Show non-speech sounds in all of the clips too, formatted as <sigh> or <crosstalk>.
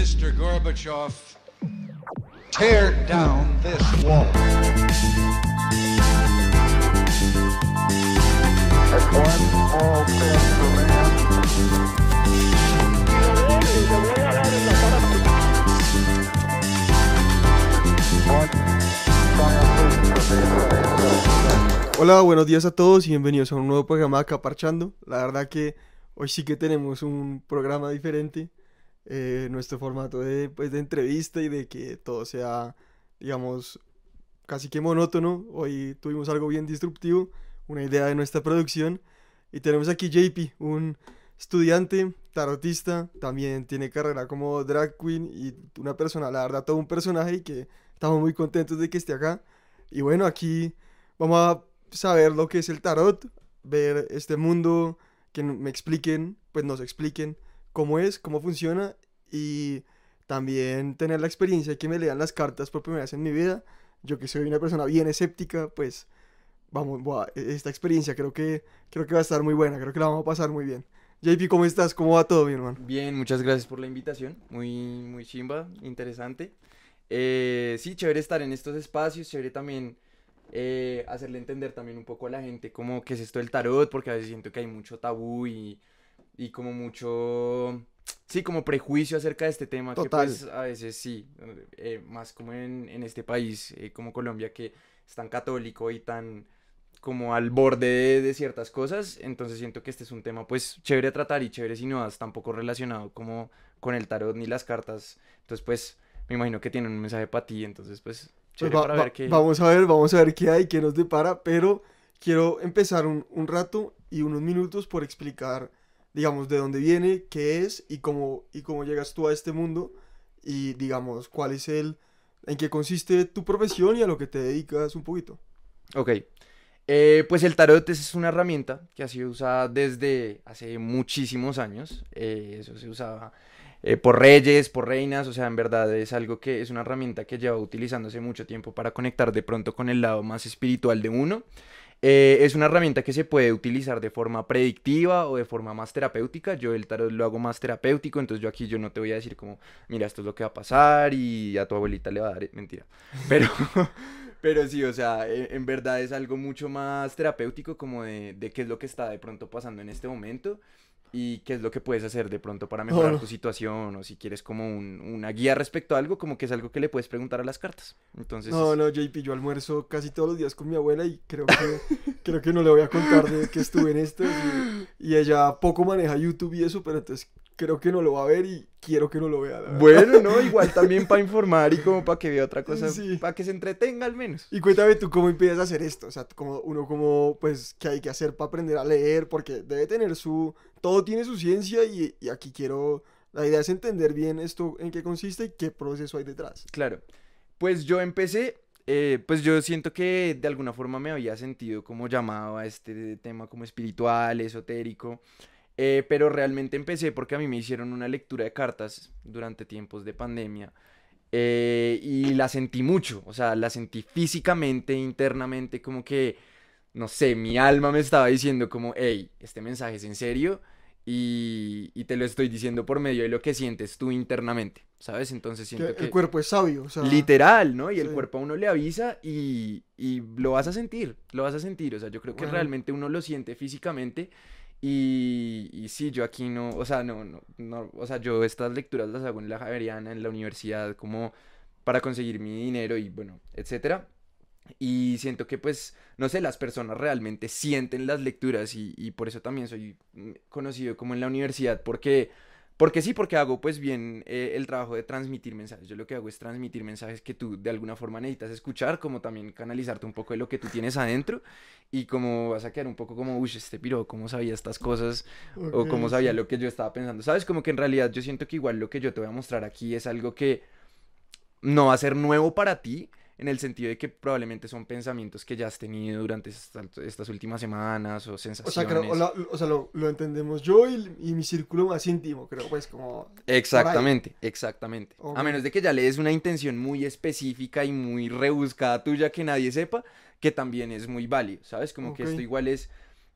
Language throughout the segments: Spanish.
Mr. Gorbachev, tear down this wall. Hola, buenos días a todos y bienvenidos a un nuevo programa de Acá Parchando. La verdad que hoy sí que tenemos un programa diferente. Eh, nuestro formato de, pues, de entrevista y de que todo sea, digamos, casi que monótono. Hoy tuvimos algo bien disruptivo, una idea de nuestra producción. Y tenemos aquí JP, un estudiante, tarotista, también tiene carrera como drag queen y una persona, la verdad, todo un personaje y que estamos muy contentos de que esté acá. Y bueno, aquí vamos a saber lo que es el tarot, ver este mundo, que me expliquen, pues nos expliquen cómo es, cómo funciona y también tener la experiencia de que me lean las cartas por primera vez en mi vida. Yo que soy una persona bien escéptica, pues vamos, e- esta experiencia creo que, creo que va a estar muy buena, creo que la vamos a pasar muy bien. JP, ¿cómo estás? ¿Cómo va todo, mi hermano? Bien, muchas gracias por la invitación. Muy, muy chimba, interesante. Eh, sí, chévere estar en estos espacios, chévere también eh, hacerle entender también un poco a la gente cómo qué es esto del tarot, porque a veces siento que hay mucho tabú y, y como mucho, sí, como prejuicio acerca de este tema, que Total. pues a veces sí, eh, más como en, en este país eh, como Colombia que es tan católico y tan como al borde de, de ciertas cosas, entonces siento que este es un tema pues chévere a tratar y chévere si no vas tampoco relacionado como con el tarot ni las cartas, entonces pues me imagino que tienen un mensaje para ti, entonces pues Pues chévere va- para va- ver qué... Vamos a ver, vamos a ver qué hay, qué nos depara, pero quiero empezar un, un rato y unos minutos por explicar, digamos, de dónde viene, qué es y cómo, y cómo llegas tú a este mundo y, digamos, cuál es el, en qué consiste tu profesión y a lo que te dedicas un poquito. Ok. Eh, pues el tarot es una herramienta que ha sido usada desde hace muchísimos años. Eh, eso se usaba eh, por reyes, por reinas, o sea, en verdad es algo que es una herramienta que lleva utilizándose mucho tiempo para conectar de pronto con el lado más espiritual de uno. Eh, es una herramienta que se puede utilizar de forma predictiva o de forma más terapéutica. Yo el tarot lo hago más terapéutico, entonces yo aquí yo no te voy a decir como, mira, esto es lo que va a pasar y a tu abuelita le va a dar, mentira. <laughs> Pero, <laughs> pero sí, o sea, e- en verdad es algo mucho más terapéutico como de, de qué es lo que está de pronto pasando en este momento y qué es lo que puedes hacer de pronto para mejorar no. tu situación o si quieres como un- una guía respecto a algo, como que es algo que le puedes preguntar a las cartas. Entonces, No, no, JP, yo almuerzo casi todos los días con mi abuela y creo que, <laughs> creo que no le voy a contar de que estuve en esto y, y ella poco maneja YouTube y eso, pero entonces creo que no lo va a ver y quiero que no lo vea. la. Bueno, no, <laughs> igual también para informar y como para que vea otra cosa, Sí. para que se entretenga al menos. Y cuéntame tú cómo empiezas a hacer esto, o sea, como uno como, pues, qué hay que hacer para aprender a leer, porque debe tener su, todo tiene su ciencia y, y aquí quiero, la idea es entender bien esto, en qué consiste y qué proceso hay detrás. Claro. Pues yo empecé, eh, pues yo siento que de alguna forma me había sentido como llamado a este tema como espiritual, esotérico, eh, pero realmente empecé porque a mí me hicieron una lectura de cartas durante tiempos de pandemia eh, y la sentí mucho, o sea, la sentí físicamente, internamente, como que, no sé, mi alma me estaba diciendo como, hey, este mensaje es en serio y, y te lo estoy diciendo por medio de lo que sientes tú internamente, ¿sabes? Entonces siento que... el cuerpo es sabio, o sea, Literal, ¿no? Y el sí. cuerpo a uno le avisa y, y lo vas a sentir, lo vas a sentir. O sea, yo creo que Bueno. realmente uno lo siente físicamente y, sí, yo aquí no, o sea, no, no, no, o sea, yo estas lecturas las hago en la Javeriana, en la universidad, como para conseguir mi dinero y bueno, etcétera. Y siento que pues, no sé, las personas realmente sienten las lecturas y, y por eso también soy mm, conocido como en la universidad, porque, porque sí, porque hago pues bien eh, el trabajo de transmitir mensajes. Yo lo que hago es transmitir mensajes que tú de alguna forma necesitas escuchar, como también canalizarte un poco de lo que tú tienes adentro y como vas a quedar un poco como, uy, este piro, ¿cómo sabía estas cosas? o cómo sabía sí. lo que yo estaba pensando. ¿Sabes? Como que en realidad yo siento que igual lo que yo te voy a mostrar aquí es algo que no va a ser nuevo para ti, en el sentido de que probablemente son pensamientos que ya has tenido durante estas, estas últimas semanas o O sea, sensaciones. creo, o la- o sea, lo, lo entendemos yo y, y mi círculo más íntimo, creo, pues, como... Exactamente, exactamente. A menos de que ya le des una intención muy específica y muy rebuscada tuya que nadie sepa, que también es muy válido, ¿sabes? Como que esto igual es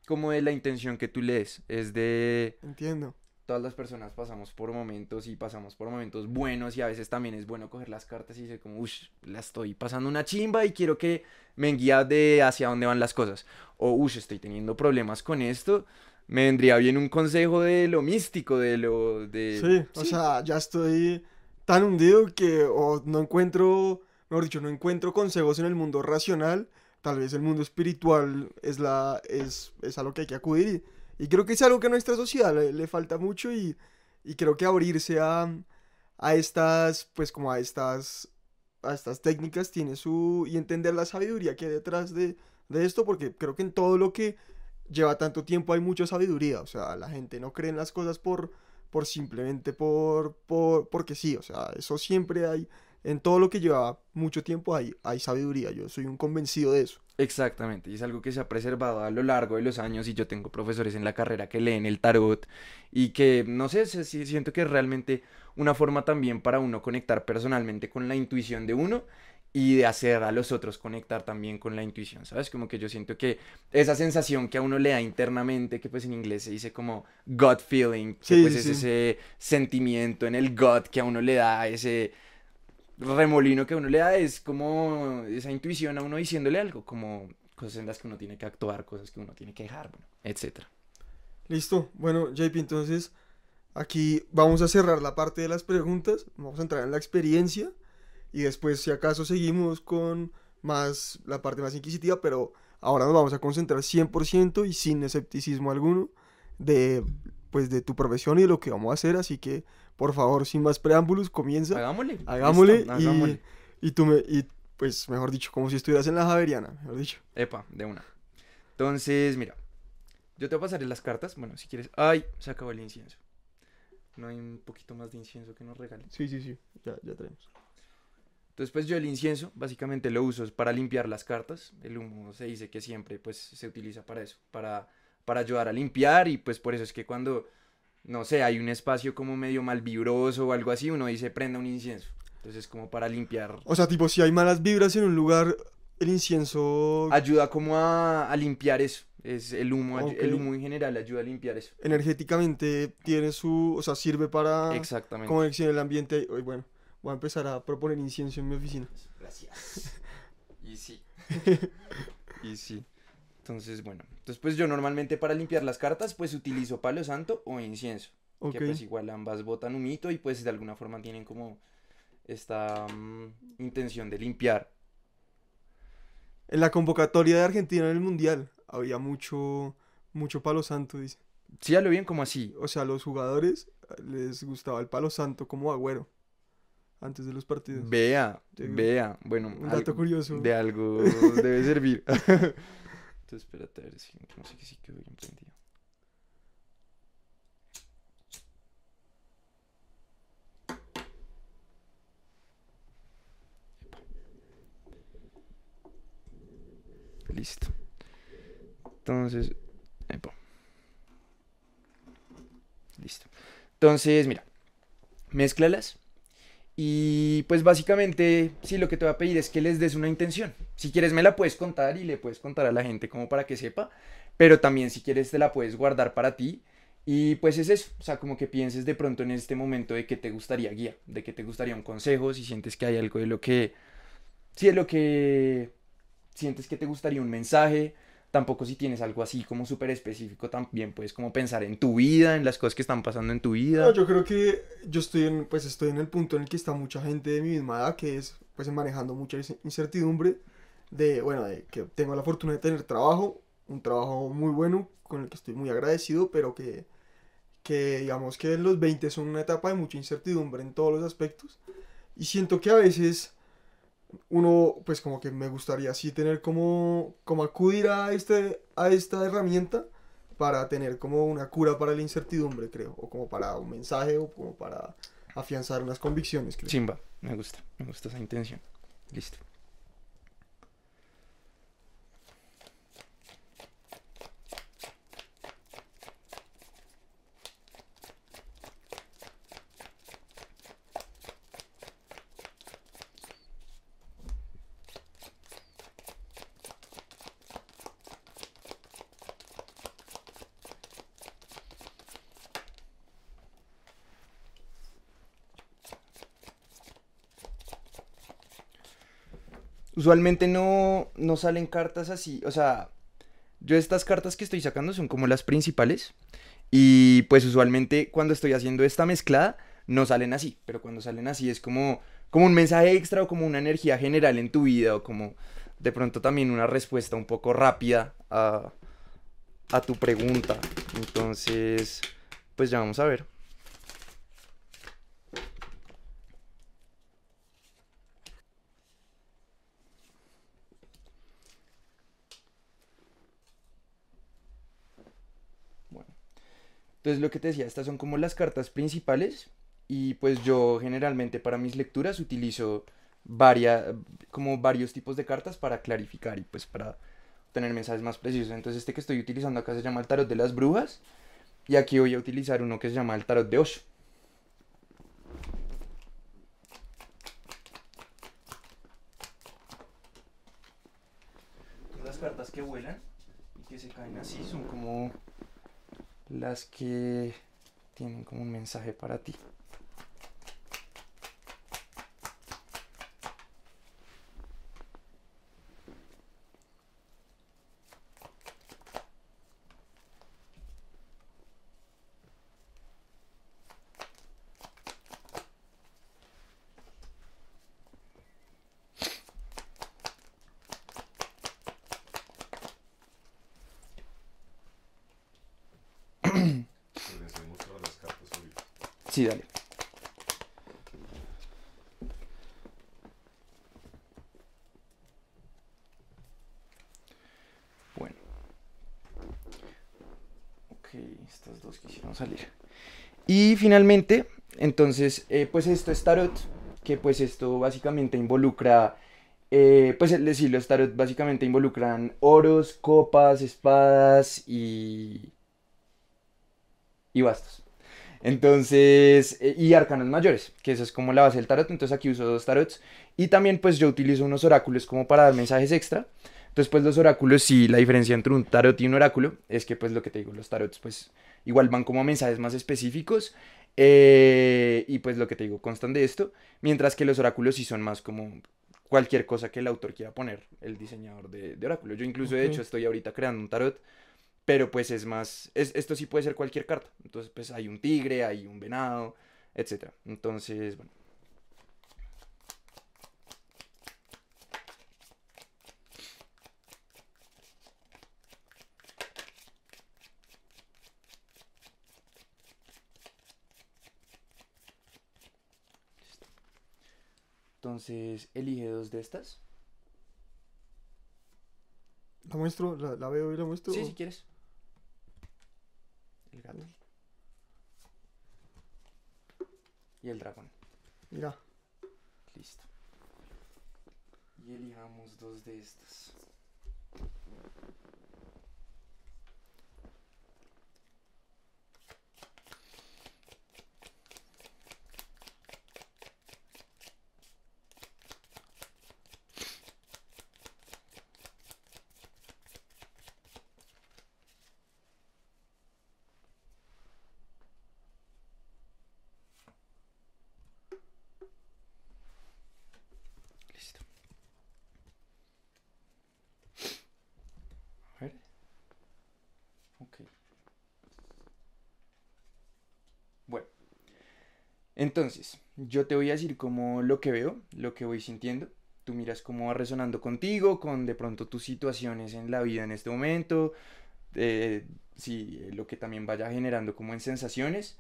como de la intención que tú lees, es de... Entiendo. Todas las personas pasamos por momentos y pasamos por momentos buenos y a veces también es bueno coger las cartas y decir como, uff, la estoy pasando una chimba y quiero que me guíe de hacia dónde van las cosas. O, uff, estoy teniendo problemas con esto. Me vendría bien un consejo de lo místico, de lo... De... Sí, o sea, ya estoy tan hundido que o no encuentro, mejor dicho, no encuentro consejos en el mundo racional. Tal vez el mundo espiritual es, la, es, es a lo que hay que acudir. Y, y creo que es algo que a nuestra sociedad le, le falta mucho y, y creo que abrirse a, a estas, pues como a estas, a estas técnicas tiene su... y entender la sabiduría que hay detrás de, de esto, porque creo que en todo lo que lleva tanto tiempo hay mucha sabiduría. O sea, la gente no cree en las cosas por, por simplemente por, por, porque sí. O sea, eso siempre hay. En todo lo que lleva mucho tiempo hay, hay sabiduría. Yo soy un convencido de eso. Exactamente, y es algo que se ha preservado a lo largo de los años y yo tengo profesores en la carrera que leen el tarot y que, no sé, si- siento que es realmente una forma también para uno conectar personalmente con la intuición de uno y de hacer a los otros conectar también con la intuición, ¿sabes? Como que yo siento que esa sensación que a uno le da internamente, que pues en inglés se dice como gut feeling, que Sí, pues sí, es ese sentimiento en el gut que a uno le da, ese remolino que uno le da, es como esa intuición a uno diciéndole algo, como cosas en las que uno tiene que actuar, cosas que uno tiene que dejar, bueno, etcétera. Listo. Bueno, JP, entonces aquí vamos a cerrar la parte de las preguntas. Vamos a entrar en la experiencia. Y después, si acaso, seguimos con más la parte más inquisitiva. Pero ahora nos vamos a concentrar 100% y sin escepticismo alguno de, pues, de tu profesión y de lo que vamos a hacer. Así que, por favor, sin más preámbulos, comienza. Hagámosle. Hagámosle. listo, y, hagámosle. y tú me. Y, pues, mejor dicho, como si estuvieras en la Javeriana, mejor dicho. Epa, de una. Entonces, mira, yo te voy a pasar las cartas, bueno, si quieres. Ay, se acabó el incienso. No hay un poquito más de incienso que nos regalen. Sí, sí, sí. Ya, ya tenemos. Entonces, pues yo el incienso básicamente lo uso para limpiar las cartas. El humo se dice que siempre pues se utiliza para eso, para, para ayudar a limpiar y pues por eso es que cuando, no sé, hay un espacio como medio mal vibroso o algo así, uno dice prenda un incienso. Entonces como para limpiar, O sea, tipo, si hay malas vibras en un lugar, el incienso ayuda como a, a limpiar eso. Es el humo, el humo en general ayuda a limpiar eso. energéticamente tiene su, o sea, sirve para Exactamente. conexionar el ambiente. Hoy, bueno, voy a empezar a proponer incienso en mi oficina. Gracias. <laughs> Y sí. <laughs> y sí. Entonces, bueno. Entonces, pues yo normalmente para limpiar las cartas, pues utilizo palo santo o incienso. Que pues igual ambas botan humito y pues de alguna forma tienen como esta mm, intención de limpiar. En la convocatoria de Argentina en el Mundial había mucho, mucho palo santo, dice. Sí, ya lo bien como así. O sea, a los jugadores eh, les gustaba el palo santo como agüero antes de los partidos. Vea, vea. Bueno, Un dato curioso. de algo debe servir. <laughs> <laughs> Entonces, espérate a ver si no sé que sí quedó bien prendido. Listo. Entonces, epa. Listo. Entonces, mira, mézclalas. Y pues básicamente, sí, lo que te voy a pedir es que les des una intención. Si quieres me la puedes contar y le puedes contar a la gente como para que sepa, pero también si quieres te la puedes guardar para ti. Y pues es eso, o sea, como que pienses de pronto en este momento de que te gustaría guía, de que te gustaría un consejo, si sientes que hay algo de lo que, sí, de lo que sientes que te gustaría un mensaje, tampoco si tienes algo así como súper específico, también puedes como pensar en tu vida, en las cosas que están pasando en tu vida. No, yo creo que yo estoy en, pues estoy en el punto en el que está mucha gente de mi misma edad que es pues manejando mucha ince- incertidumbre de, bueno, de que tengo la fortuna de tener trabajo, un trabajo muy bueno con el que estoy muy agradecido, pero que, que digamos que los 20 son una etapa de mucha incertidumbre en todos los aspectos y siento que a veces uno pues como que me gustaría así tener como como acudir a este a esta herramienta para tener como una cura para la incertidumbre, creo, o como para un mensaje o como para afianzar unas convicciones, creo. Chimba, me gusta, me gusta esa intención. Listo. Usualmente no, no salen cartas así, o sea, yo estas cartas que estoy sacando son como las principales. Y pues usualmente cuando estoy haciendo esta mezclada no salen así, pero cuando salen así es como, como un mensaje extra o como una energía general en tu vida o como de pronto también una respuesta un poco rápida a, a tu pregunta. Entonces, pues ya vamos a ver. Entonces lo que te decía, estas son como las cartas principales y pues yo generalmente para mis lecturas utilizo varias, como varios tipos de cartas para clarificar y pues para tener mensajes más precisos. Entonces este que estoy utilizando acá se llama el tarot de las brujas y aquí voy a utilizar uno que se llama el tarot de Osho. Las cartas que vuelan y que se caen así son como las que tienen como un mensaje para ti. Podrías mostrar las cartas ahorita. Sí, dale. Bueno. Ok, estas dos quisieron salir. Y finalmente, entonces, eh, pues esto es tarot, que pues esto básicamente involucra, eh, pues es decir, los tarot básicamente involucran oros, copas, espadas y... y bastos. Entonces, eh, y arcanos mayores, que esa es como la base del tarot. Entonces aquí uso dos tarots. Y también pues yo utilizo unos oráculos como para dar mensajes extra. Entonces pues los oráculos, sí, la diferencia entre un tarot y un oráculo es que pues lo que te digo, los tarots pues igual van como a mensajes más específicos. eh, y pues lo que te digo, constan de esto. Mientras que los oráculos sí son más como cualquier cosa que el autor quiera poner, el diseñador de, de oráculo. Yo incluso de Ok. hecho estoy ahorita creando un tarot pero pues es más, es, esto sí puede ser cualquier carta. Entonces pues hay un tigre, hay un venado, etc. Entonces, bueno. Entonces, elige dos de estas. ¿La muestro? ¿La, la veo y la muestro? Sí, si quieres. El gato. Y el dragón. Mira. Listo. Y elijamos dos de estas. Listo. A ver. Ok. Bueno. Entonces, yo te voy a decir como lo que veo, lo que voy sintiendo. Tú miras cómo va resonando contigo, con de pronto tus situaciones en la vida en este momento, eh, si eh, lo que también vaya generando como en sensaciones.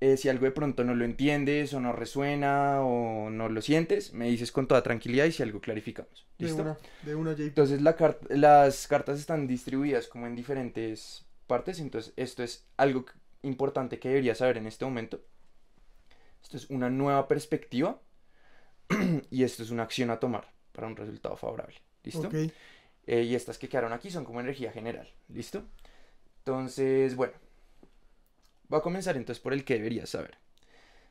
Eh, si algo de pronto no lo entiendes o no resuena o no lo sientes, me dices con toda tranquilidad y si algo clarificamos. De ¿Listo? una, de una. Entonces la car- las cartas están distribuidas como en diferentes partes, entonces esto es algo importante que deberías saber en este momento. Esto es una nueva perspectiva <clears throat> y esto es una acción a tomar para un resultado favorable. ¿Listo? Eh, y estas que quedaron aquí son como energía general. ¿Listo? Entonces, bueno. Voy a comenzar entonces por el que deberías saber.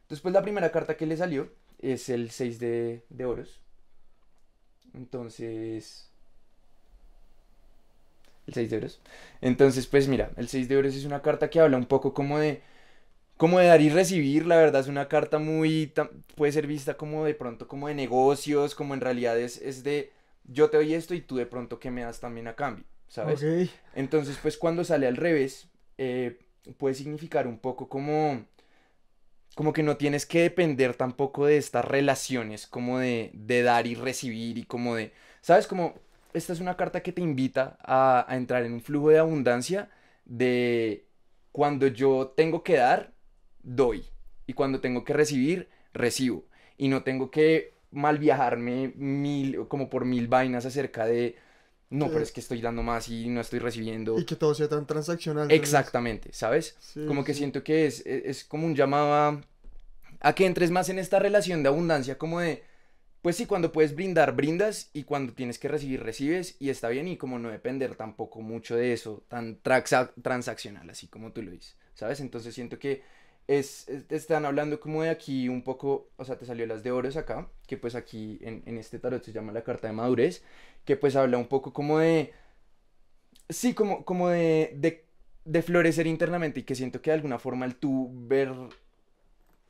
Pues la primera carta que le salió es el 6 de, de oros. Entonces... El 6 de oros. Entonces, pues mira, el 6 de oros es una carta que habla un poco como de... Como de dar y recibir, la verdad es una carta muy... Puede ser vista como de pronto como de negocios, como en realidad es, es de yo te doy esto y tú de pronto qué me das también a cambio, ¿sabes? Ok. Entonces, pues cuando sale al revés, eh, puede significar un poco como, como que no tienes que depender tampoco de estas relaciones, como de, de dar y recibir y como de, ¿sabes? Como esta es una carta que te invita a, a entrar en un flujo de abundancia de cuando yo tengo que dar, doy. Y cuando tengo que recibir, recibo. Y no tengo que mal viajarme mil, como por mil vainas acerca de, no, pero es que estoy dando más y no estoy recibiendo. Y que todo sea tan transaccional. Exactamente, ¿sabes? Sí, Como que siento que es, es, es como un llamado a, a que entres más en esta relación de abundancia, como de, pues sí, cuando puedes brindar, brindas, y cuando tienes que recibir, recibes, y está bien, y como no depender tampoco mucho de eso, tan transaccional, así como tú lo dices, ¿sabes? Entonces siento que es, están hablando como de aquí un poco, o sea, te salió las de oros acá, que pues aquí en, en este tarot se llama la carta de madurez, que pues habla un poco como de, sí, como, como de, de, de florecer internamente y que siento que de alguna forma el tú ver,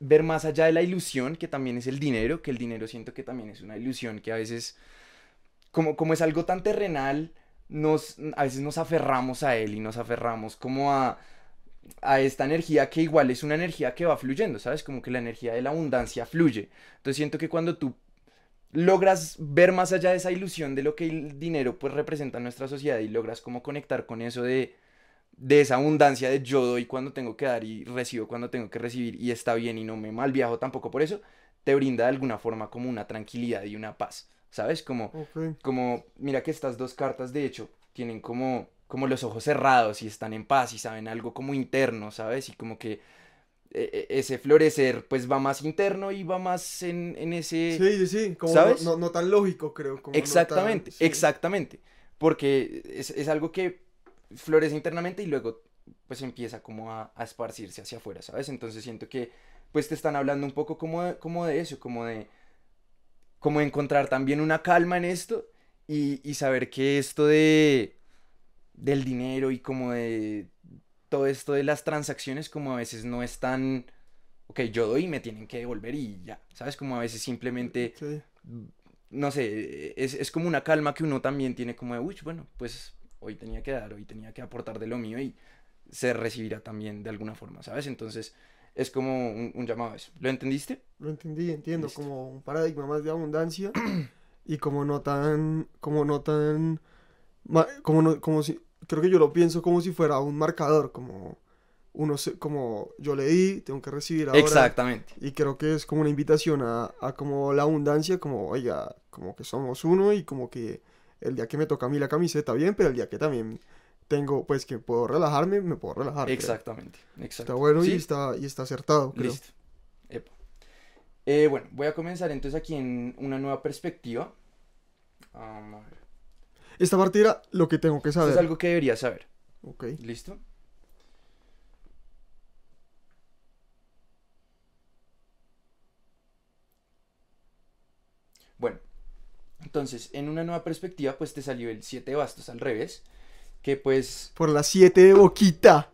ver más allá de la ilusión, que también es el dinero, que el dinero siento que también es una ilusión que a veces, como, como es algo tan terrenal, nos, a veces nos aferramos a él y nos aferramos como a, a esta energía que igual es una energía que va fluyendo, ¿sabes? Como que la energía de la abundancia fluye. Entonces siento que cuando tú logras ver más allá de esa ilusión de lo que el dinero pues representa en nuestra sociedad y logras como conectar con eso de, de esa abundancia de yo doy cuando tengo que dar y recibo cuando tengo que recibir y está bien y no me mal viajo tampoco por eso, te brinda de alguna forma como una tranquilidad y una paz, ¿sabes? Como, como mira que estas dos cartas de hecho tienen como como los ojos cerrados y están en paz y saben algo como interno, ¿sabes? Y como que eh, eh, ese florecer pues va más interno y va más en, en ese... Sí, sí, sí. Como ¿Sabes? No, no, tan lógico, creo. Como no Exactamente, tan- sí. exactamente. Porque es, es algo que florece internamente y luego pues empieza como a, a esparcirse hacia afuera, ¿sabes? Entonces siento que pues te están hablando un poco como de, como de eso, como de como de encontrar también una calma en esto y, y saber que esto de del dinero y como de todo esto de las transacciones como a veces no es tan ok, yo doy y me tienen que devolver y ya, ¿sabes? Como a veces simplemente Sí. no sé, es, es como una calma que uno también tiene como de, uy, bueno, pues hoy tenía que dar, hoy tenía que aportar de lo mío y se recibirá también de alguna forma, ¿sabes? Entonces es como un, un llamado a eso. ¿Lo entendiste? Lo entendí, entiendo. Listo. Como un paradigma más de abundancia <clears throat> y como no tan, como no tan, como no, como si, creo que yo lo pienso como si fuera un marcador, como uno, se- como yo le di, tengo que recibir ahora. Exactamente. Y creo que es como una invitación a, a como la abundancia, como, oiga, como que somos uno y como que el día que me toca a mí la camiseta, bien, pero el día que también tengo, pues que puedo relajarme, me puedo relajar. Exactamente. Está bueno Sí, y está, y está acertado, creo. Listo. Epa. Eh, bueno, voy a comenzar entonces aquí en una nueva perspectiva. Um, a ver. Esta parte era lo que tengo que Esto saber. es algo que deberías saber. Ok. ¿Listo? Bueno, entonces, en una nueva perspectiva, pues te salió el 7 de bastos al revés, que pues... Por las 7 de boquita.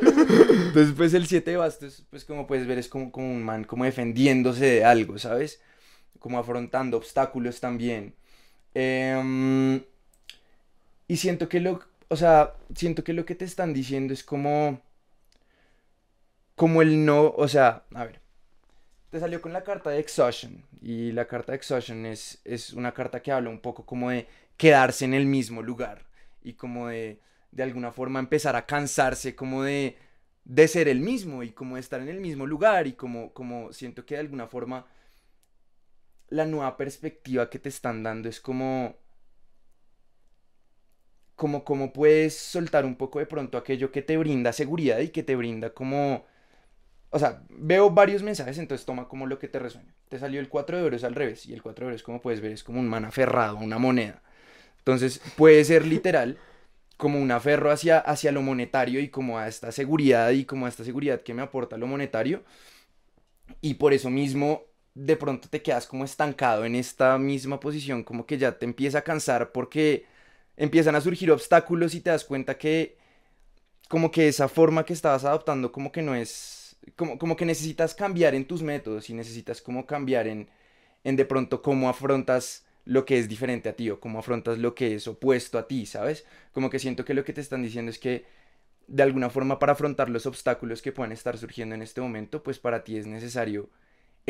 Entonces, pues el 7 de bastos, pues como puedes ver, es como, como un man, como defendiéndose de algo, ¿sabes? Como afrontando obstáculos también. Em, y siento que lo, o sea, siento que lo que te están diciendo es como, como el no, o sea, a ver, te salió con la carta de Exhaustion, y la carta de Exhaustion es, es una carta que habla un poco como de quedarse en el mismo lugar, y como de, de alguna forma empezar a cansarse, como de, de ser el mismo, y como de estar en el mismo lugar, y como, como siento que de alguna forma la nueva perspectiva que te están dando es como como como puedes soltar un poco de pronto aquello que te brinda seguridad y que te brinda como o sea, veo varios mensajes, entonces toma como lo que te resuene. Te salió el 4 de euros al revés y el 4 de euros, como puedes ver, es como un man aferrado, una moneda. Entonces, puede ser literal como un aferro hacia, hacia lo monetario y como a esta seguridad y como a esta seguridad que me aporta lo monetario. Y por eso mismo de pronto te quedas como estancado en esta misma posición, como que ya te empieza a cansar porque empiezan a surgir obstáculos y te das cuenta que como que esa forma que estabas adoptando como que no es, como, como que necesitas cambiar en tus métodos y necesitas como cambiar en, en de pronto cómo afrontas lo que es diferente a ti o cómo afrontas lo que es opuesto a ti, ¿sabes? Como que siento que lo que te están diciendo es que de alguna forma para afrontar los obstáculos que puedan estar surgiendo en este momento, pues para ti es necesario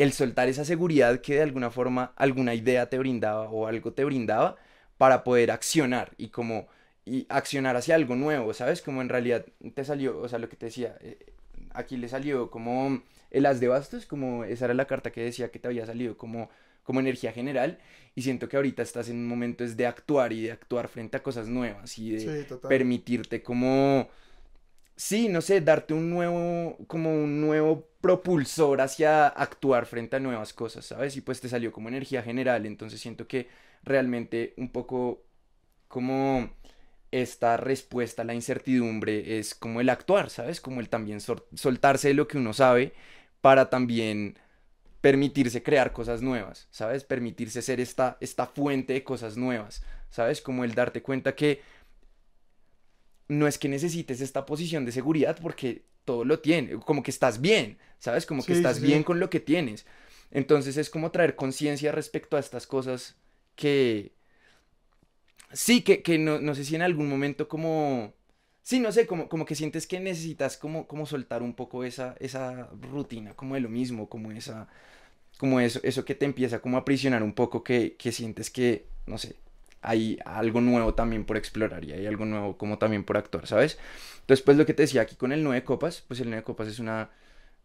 el soltar esa seguridad que de alguna forma alguna idea te brindaba o algo te brindaba para poder accionar y como y accionar hacia algo nuevo, ¿sabes? Como en realidad te salió, o sea, lo que te decía, eh, aquí le salió como el as de bastos, como esa era la carta que decía que te había salido como como energía general y siento que ahorita estás en un momento es de actuar y de actuar frente a cosas nuevas y de permitirte como sí, no sé, darte un nuevo como un nuevo propulsor hacia actuar frente a nuevas cosas, ¿sabes? Y pues te salió como energía general, entonces siento que realmente un poco como esta respuesta a la incertidumbre es como el actuar, ¿sabes? Como el también soltarse de lo que uno sabe para también permitirse crear cosas nuevas, ¿sabes? Permitirse ser esta, esta fuente de cosas nuevas, ¿sabes? Como el darte cuenta que no es que necesites esta posición de seguridad porque todo lo tiene, como que estás bien, ¿sabes? Como que estás bien con lo que tienes. Entonces es como traer conciencia respecto a estas cosas que... Sí, que, que no, no sé si en algún momento como Sí, no sé, como, como que sientes que necesitas como, como soltar un poco esa, esa rutina, como de lo mismo, como esa, como eso, eso que te empieza como a aprisionar un poco, que, que sientes que, no sé, hay algo nuevo también por explorar y hay algo nuevo como también por actuar, ¿sabes? Entonces, pues lo que te decía aquí con el nueve copas, pues el nueve copas es una,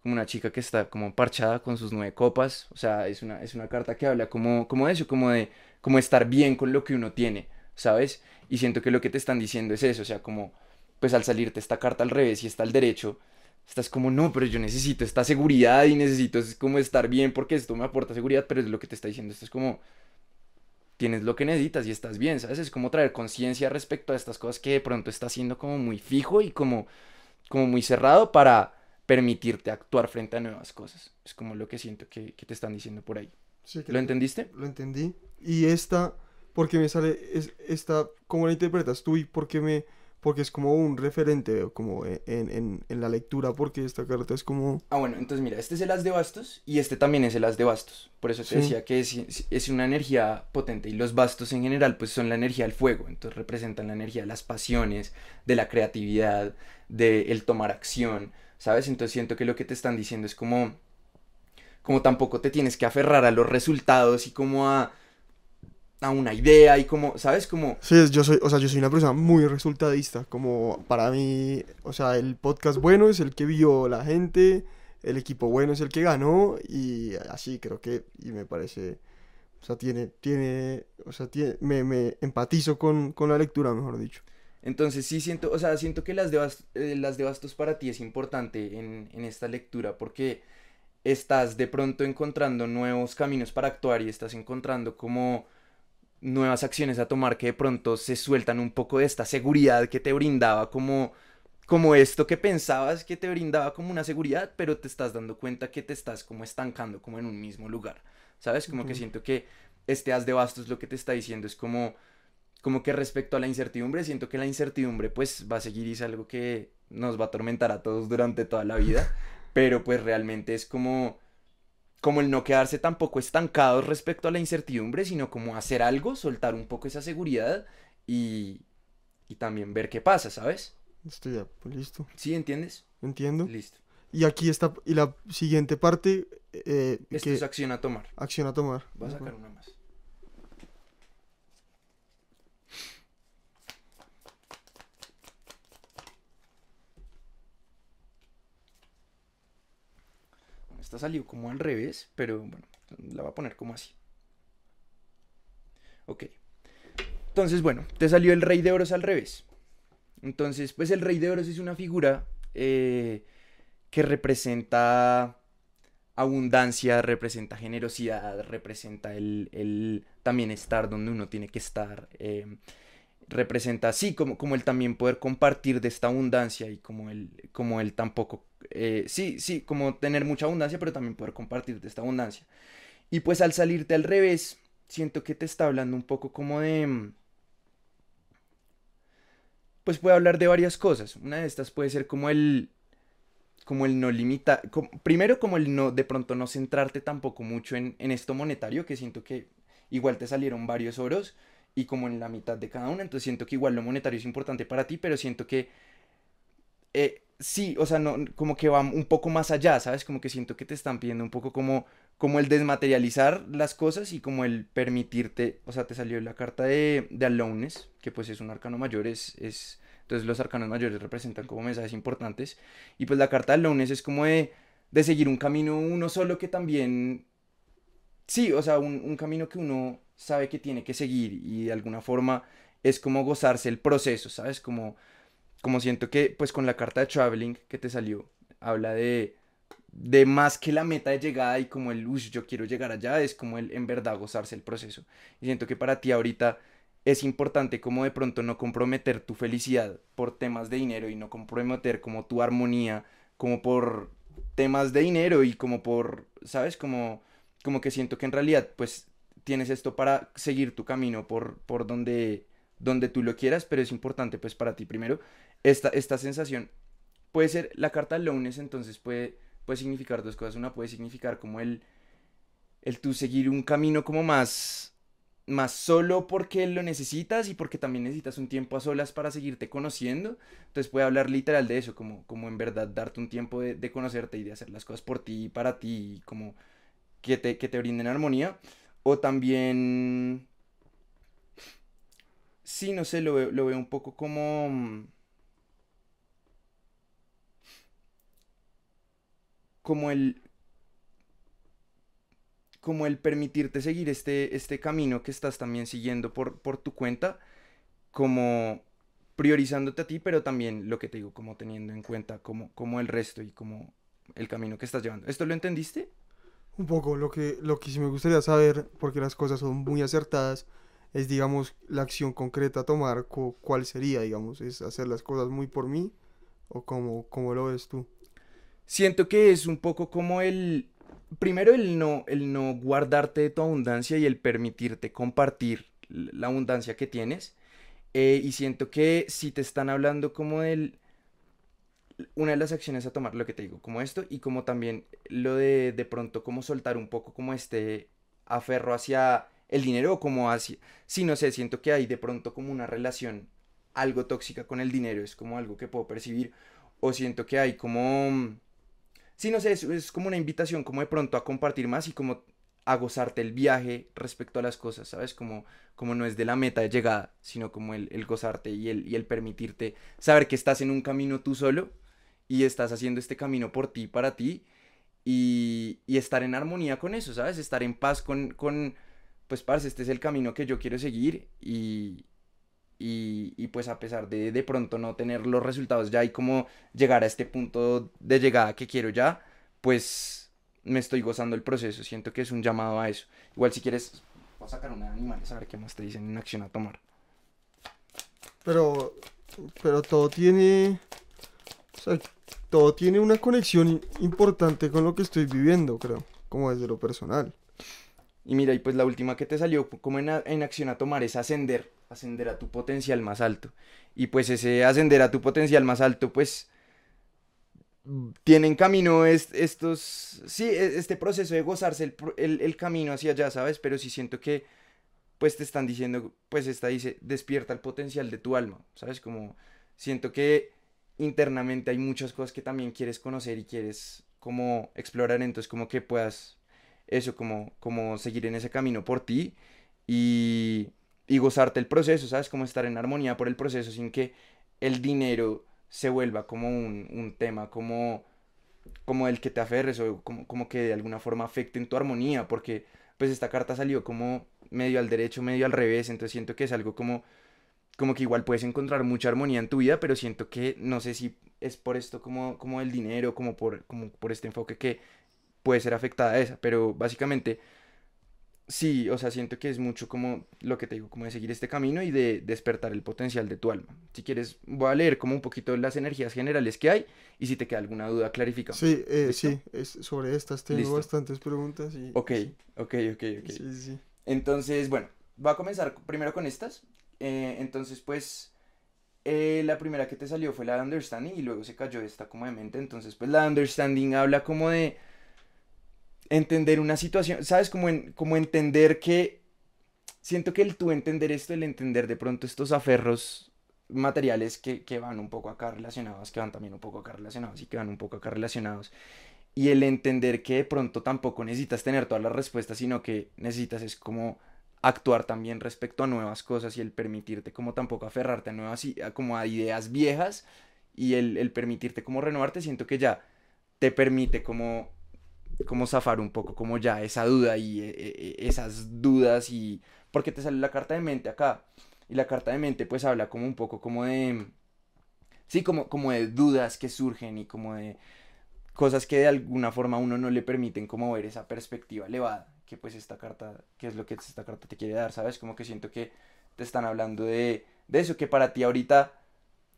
como una chica que está como parchada con sus nueve copas, o sea, es una, es una carta que habla como, como de eso, como de, como estar bien con lo que uno tiene, ¿sabes? Y siento que lo que te están diciendo es eso, o sea, como pues al salirte esta carta al revés y está al derecho, estás como, no, pero yo necesito esta seguridad y necesito es como estar bien porque esto me aporta seguridad, pero es lo que te está diciendo, esto es como, tienes lo que necesitas y estás bien, ¿sabes? Es como traer conciencia respecto a estas cosas que de pronto está siendo como muy fijo y como, como muy cerrado para permitirte actuar frente a nuevas cosas. Es como lo que siento que, te están diciendo por ahí. ¿Lo entendiste? Lo entendí. Y esta, ¿por qué me sale es, esta, cómo la interpretas tú y por qué me porque es como un referente como en, en, en, la lectura, porque esta carta es como... Ah, bueno, entonces mira, este es el as de bastos y este también es el as de bastos. Por eso te decía que es, es, una energía potente y los bastos en general pues son la energía del fuego, entonces representan la energía de las pasiones, de la creatividad, de el tomar acción, ¿sabes? Entonces siento que lo que te están diciendo es como... Como tampoco te tienes que aferrar a los resultados y como a a una idea y como, ¿sabes? Como... Sí, yo soy, o sea, yo soy una persona muy resultadista, como para mí, o sea, el podcast bueno es el que vio la gente, el equipo bueno es el que ganó y así creo que, y me parece, o sea, tiene, tiene, o sea, tiene, me, me empatizo con, con la lectura, mejor dicho. Entonces sí siento, o sea, siento que las de, eh, las de bastos para ti es importante en, en esta lectura porque estás de pronto encontrando nuevos caminos para actuar y estás encontrando como nuevas acciones a tomar que de pronto se sueltan un poco de esta seguridad que te brindaba como como esto que pensabas que te brindaba como una seguridad, pero te estás dando cuenta que te estás como estancando como en un mismo lugar. ¿Sabes? Como que siento que este as de bastos lo que te está diciendo es como como que respecto a la incertidumbre, siento que la incertidumbre pues va a seguir y es algo que nos va a atormentar a todos durante toda la vida, pero pues realmente es como como el no quedarse tampoco estancado respecto a la incertidumbre, sino como hacer algo, soltar un poco esa seguridad y, y también ver qué pasa, ¿sabes? Estoy ya, pues listo. ¿Sí entiendes? Entiendo. Listo. Y aquí está, y la siguiente parte... Eh, Esto es acción a tomar. Acción a tomar. Voy a sacar una más. Esta salió como al revés, pero bueno, la voy a poner como así. Ok. Entonces, bueno, te salió el rey de oros al revés. Entonces, pues el rey de oros es una figura eh, que representa abundancia, representa generosidad, representa el, también estar donde uno tiene que estar. Eh, representa así como, como el también poder compartir de esta abundancia y como el, como el tampoco, eh, sí, sí, como tener mucha abundancia, pero también poder compartir de esta abundancia. Y pues al salirte al revés, siento que te está hablando un poco como de... Pues puede hablar de varias cosas. Una de estas puede ser como el... Como el no limita... primero como el no, de pronto no centrarte tampoco mucho en, en esto monetario, que siento que igual te salieron varios oros y como en la mitad de cada una, entonces siento que igual lo monetario es importante para ti, pero siento que eh, sí, o sea, no, como que va un poco más allá, ¿sabes? Como que siento que te están pidiendo un poco como, como el desmaterializar las cosas y como el permitirte, o sea, te salió la carta de, de Alones, que pues es un arcano mayor, es, es, entonces los arcanos mayores representan como mensajes importantes, y pues la carta de Alones es como de, de seguir un camino uno solo que también, sí, o sea, un, un camino que uno sabe que tiene que seguir y de alguna forma es como gozarse el proceso, ¿sabes? Como como siento que, pues con la carta de traveling que te salió, habla de, de más que la meta de llegada y como el, uy, yo quiero llegar allá, es como el en verdad gozarse el proceso. Y siento que para ti ahorita es importante como de pronto no comprometer tu felicidad por temas de dinero y no comprometer como tu armonía, como por temas de dinero y como por, ¿sabes? Como, como que siento que en realidad pues tienes esto para seguir tu camino por, por donde, donde tú lo quieras, pero es importante pues para ti primero esta, esta sensación puede ser, la carta lunes entonces puede, puede significar dos cosas. Una puede significar como el, el tú seguir un camino como más, más solo porque lo necesitas y porque también necesitas un tiempo a solas para seguirte conociendo. Entonces puede hablar literal de eso, como, como en verdad darte un tiempo de, de conocerte y de hacer las cosas por ti y para ti, como que te, que te brinden armonía. O también... Sí, no sé, lo veo, lo veo un poco como como el como el permitirte seguir este, este camino que estás también siguiendo por, por tu cuenta, como priorizándote a ti, pero también lo que te digo, como teniendo en cuenta como, como el resto y como el camino que estás llevando. ¿Esto lo entendiste? Un poco, lo que, lo que sí me gustaría saber, porque las cosas son muy acertadas, es, digamos, la acción concreta a tomar, cuál sería, digamos, es hacer las cosas muy por mí, o cómo lo ves tú siento que es un poco como el, primero el no, el no guardarte de tu abundancia y el permitirte compartir la abundancia que tienes. Eh, y siento que si te están hablando como del, una de las acciones a tomar, lo que te digo, como esto, y como también lo de de pronto como soltar un poco como este aferro hacia el dinero o como hacia, sí, no sé, siento que hay de pronto como una relación algo tóxica con el dinero, es como algo que puedo percibir, o siento que hay como Sí, no sé, es, como una invitación, como de pronto a compartir más y como a gozarte el viaje respecto a las cosas, ¿sabes? Como, como no es de la meta de llegada, sino como el, el gozarte y el, y el permitirte saber que estás en un camino tú solo y estás haciendo este camino por ti, para ti, y, y estar en armonía con eso, ¿sabes? Estar en paz con, con, pues, parce, este es el camino que yo quiero seguir y, y, pues a pesar de de pronto no tener los resultados ya y como llegar a este punto de llegada que quiero ya, pues me estoy gozando el proceso, siento que es un llamado a eso. Igual si quieres, voy a sacar una de animales a ver qué más te dicen en acción a tomar. Pero, pero todo tiene, o sea, todo tiene una conexión importante con lo que estoy viviendo, creo, como desde lo personal. Y mira, y pues la última que te salió como en, en acción a tomar es ascender ascender a tu potencial más alto. Y pues ese ascender a tu potencial más alto, pues tienen camino estos, sí, e, este proceso de gozarse el, el, camino hacia allá, ¿sabes? Pero sí siento que, pues te están diciendo, pues esta dice, despierta el potencial de tu alma, ¿sabes? Como siento que internamente hay muchas cosas que también quieres conocer y quieres como explorar, entonces como que puedas eso, como, como seguir en ese camino por ti y y gozarte el proceso, ¿sabes? Como estar en armonía por el proceso sin que el dinero se vuelva como un, tema, como, como el que te aferres o como, como que de alguna forma afecte en tu armonía, porque pues esta carta salió como medio al derecho, medio al revés, entonces siento que es algo como, como que igual puedes encontrar mucha armonía en tu vida, pero siento que no sé si es por esto como, como el dinero, como por, como por este enfoque que puede ser afectada a esa, pero básicamente Sí, o sea, siento que es mucho como lo que te digo, como de seguir este camino y de despertar el potencial de tu alma. Si quieres, voy a leer como un poquito las energías generales que hay y si te queda alguna duda, clarifica. Sí, eh, sí, es, sobre estas tengo bastantes preguntas. Y, ok, ok, ok, ok. Sí, sí. Entonces, bueno, voy a comenzar primero con estas. Eh, entonces, pues, eh, la primera que te salió fue la de Understanding y luego se cayó esta como de mente. Entonces, pues la Understanding habla como de entender una situación, ¿sabes? Como, en, como entender que siento que el tú entender esto, el entender de pronto estos aferros materiales que, que van un poco acá relacionados, que van también un poco acá relacionados y que van un poco acá relacionados, y el entender que de pronto tampoco necesitas tener todas las respuestas, sino que necesitas es como actuar también respecto a nuevas cosas y el permitirte como tampoco aferrarte a nuevas, como a ideas viejas y el, el permitirte como renovarte, siento que ya te permite como, como zafar un poco como ya esa duda y eh, eh, esas dudas y porque te sale la carta de mente acá y la carta de mente pues habla como un poco como de, sí, como, como de dudas que surgen y como de cosas que de alguna forma a uno no le permiten como ver esa perspectiva elevada que pues esta carta, que es lo que esta carta te quiere dar, ¿sabes? Como que siento que te están hablando de, de eso, que para ti ahorita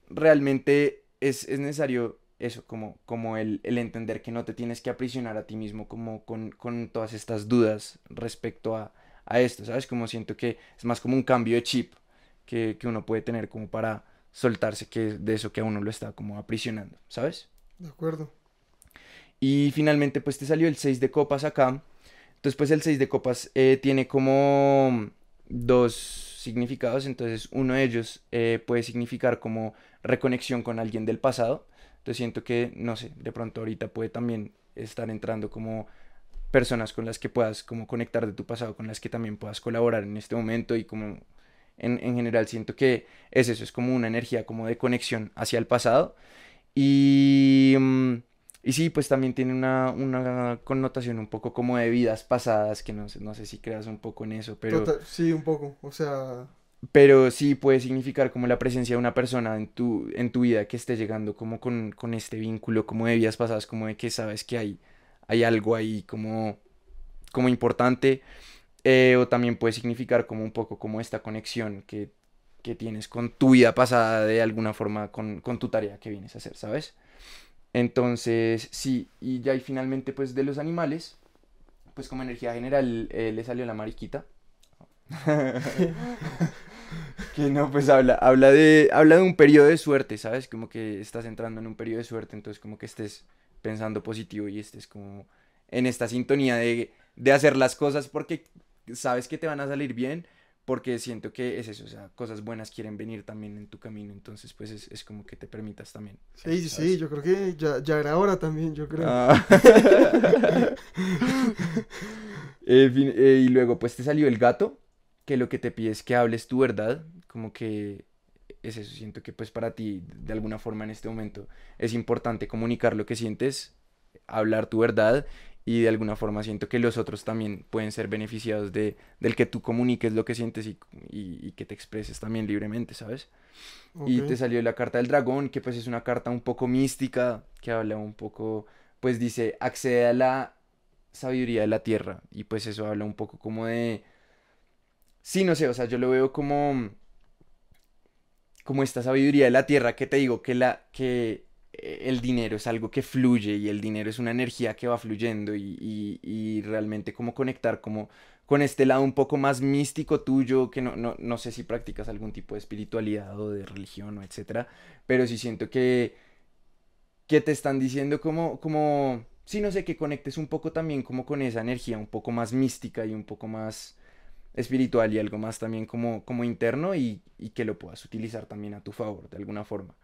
realmente es, es necesario eso, como, como el, el entender que no te tienes que aprisionar a ti mismo como con, con todas estas dudas respecto a, a esto, ¿sabes? Como siento que es más como un cambio de chip que, que uno puede tener como para soltarse que de eso que a uno lo está como aprisionando, ¿sabes? De acuerdo. Y finalmente pues te salió el 6 de copas acá. Entonces pues el 6 de copas eh, tiene como dos significados. Entonces uno de ellos eh, puede significar como reconexión con alguien del pasado. Entonces siento que, no sé, de pronto ahorita puede también estar entrando como personas con las que puedas como conectar de tu pasado, con las que también puedas colaborar en este momento y como en, en general siento que es eso, es como una energía como de conexión hacia el pasado. Y... y sí, pues también tiene una, una connotación un poco como de vidas pasadas, que no sé, no sé si creas un poco en eso, pero, Total- sí, un poco. O sea, pero sí puede significar como la presencia de una persona en tu, en tu vida que esté llegando como con, con este vínculo como de vidas pasadas, como de que sabes que hay, hay algo ahí como, como importante, eh, o también puede significar como un poco como esta conexión que, que tienes con tu vida pasada de alguna forma, con, con tu tarea que vienes a hacer, ¿sabes? Entonces, sí, y ya y finalmente pues de los animales, pues como energía general eh, le salió la mariquita. <laughs> que no, pues habla, habla de, habla de un periodo de suerte, ¿sabes? Como que estás entrando en un periodo de suerte, entonces como que estés pensando positivo y estés como en esta sintonía de, de hacer las cosas porque sabes que te van a salir bien, porque siento que es eso, o sea, cosas buenas quieren venir también en tu camino, entonces pues es, es como que te permitas también. sí, sí, ¿sabes? sí, yo creo que ya, ya era hora también, yo creo. Ah. <laughs> Eh, fin- eh, y luego pues te salió el gato, que lo que te pide es que hables tu verdad, como que es eso, siento que pues para ti de alguna forma en este momento es importante comunicar lo que sientes, hablar tu verdad y de alguna forma siento que los otros también pueden ser beneficiados de, del que tú comuniques lo que sientes y, y- y que te expreses también libremente, ¿sabes? Y te salió la carta del dragón, que pues es una carta un poco mística, que habla un poco, pues dice, accede a la sabiduría de la tierra. Y pues eso habla un poco como de... Sí, no sé, o sea, yo lo veo como... Como esta sabiduría de la tierra que te digo, que la... que el dinero es algo que fluye y el dinero es una energía que va fluyendo y, y- y realmente como conectar como con este lado un poco más místico tuyo, que no, no, no sé si practicas algún tipo de espiritualidad o de religión o etcétera, pero sí siento que, que te están diciendo como, como, sí, no sé, que conectes un poco también como con esa energía un poco más mística y un poco más espiritual y algo más también como, como interno y, y que lo puedas utilizar también a tu favor de alguna forma.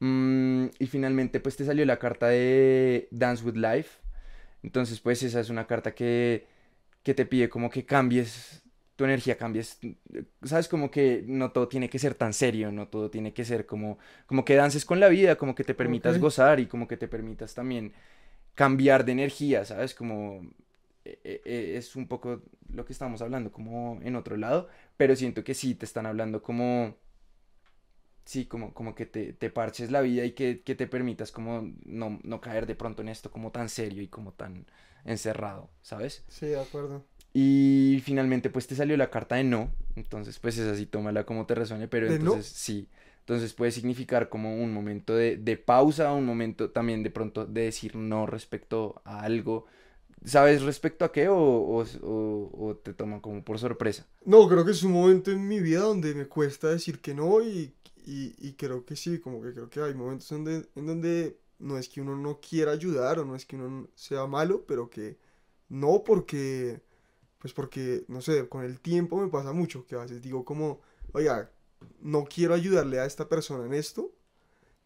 Mm, y finalmente pues te salió la carta de Dance with Life. Entonces pues esa es una carta que, que te pide como que cambies tu energía, cambies, sabes, como que no todo tiene que ser tan serio, no todo tiene que ser como, como que dances con la vida, como que te permitas gozar y como que te permitas también cambiar de energía, ¿sabes? Como eh, eh, eh, es un poco lo que estamos hablando, como en otro lado, pero siento que sí te están hablando como, sí, como, como que te, te parches la vida y que, que te permitas como no, no caer de pronto en esto como tan serio y como tan encerrado, ¿sabes? Sí, de acuerdo. Y finalmente pues te salió la carta de no, entonces pues es así, tómala como te resuene, pero ¿De no? entonces sí, entonces puede significar como un momento de, de pausa, un momento también de pronto de decir no respecto a algo. ¿Sabes respecto a qué o, o, o- o te toma como por sorpresa? No, creo que es un momento en mi vida donde me cuesta decir que no y, y, y creo que sí, como que creo que hay momentos donde, en donde no es que uno no quiera ayudar o no es que uno sea malo, pero que no porque pues porque, no sé, con el tiempo me pasa mucho, que a veces digo como, oiga, no quiero ayudarle a esta persona en esto,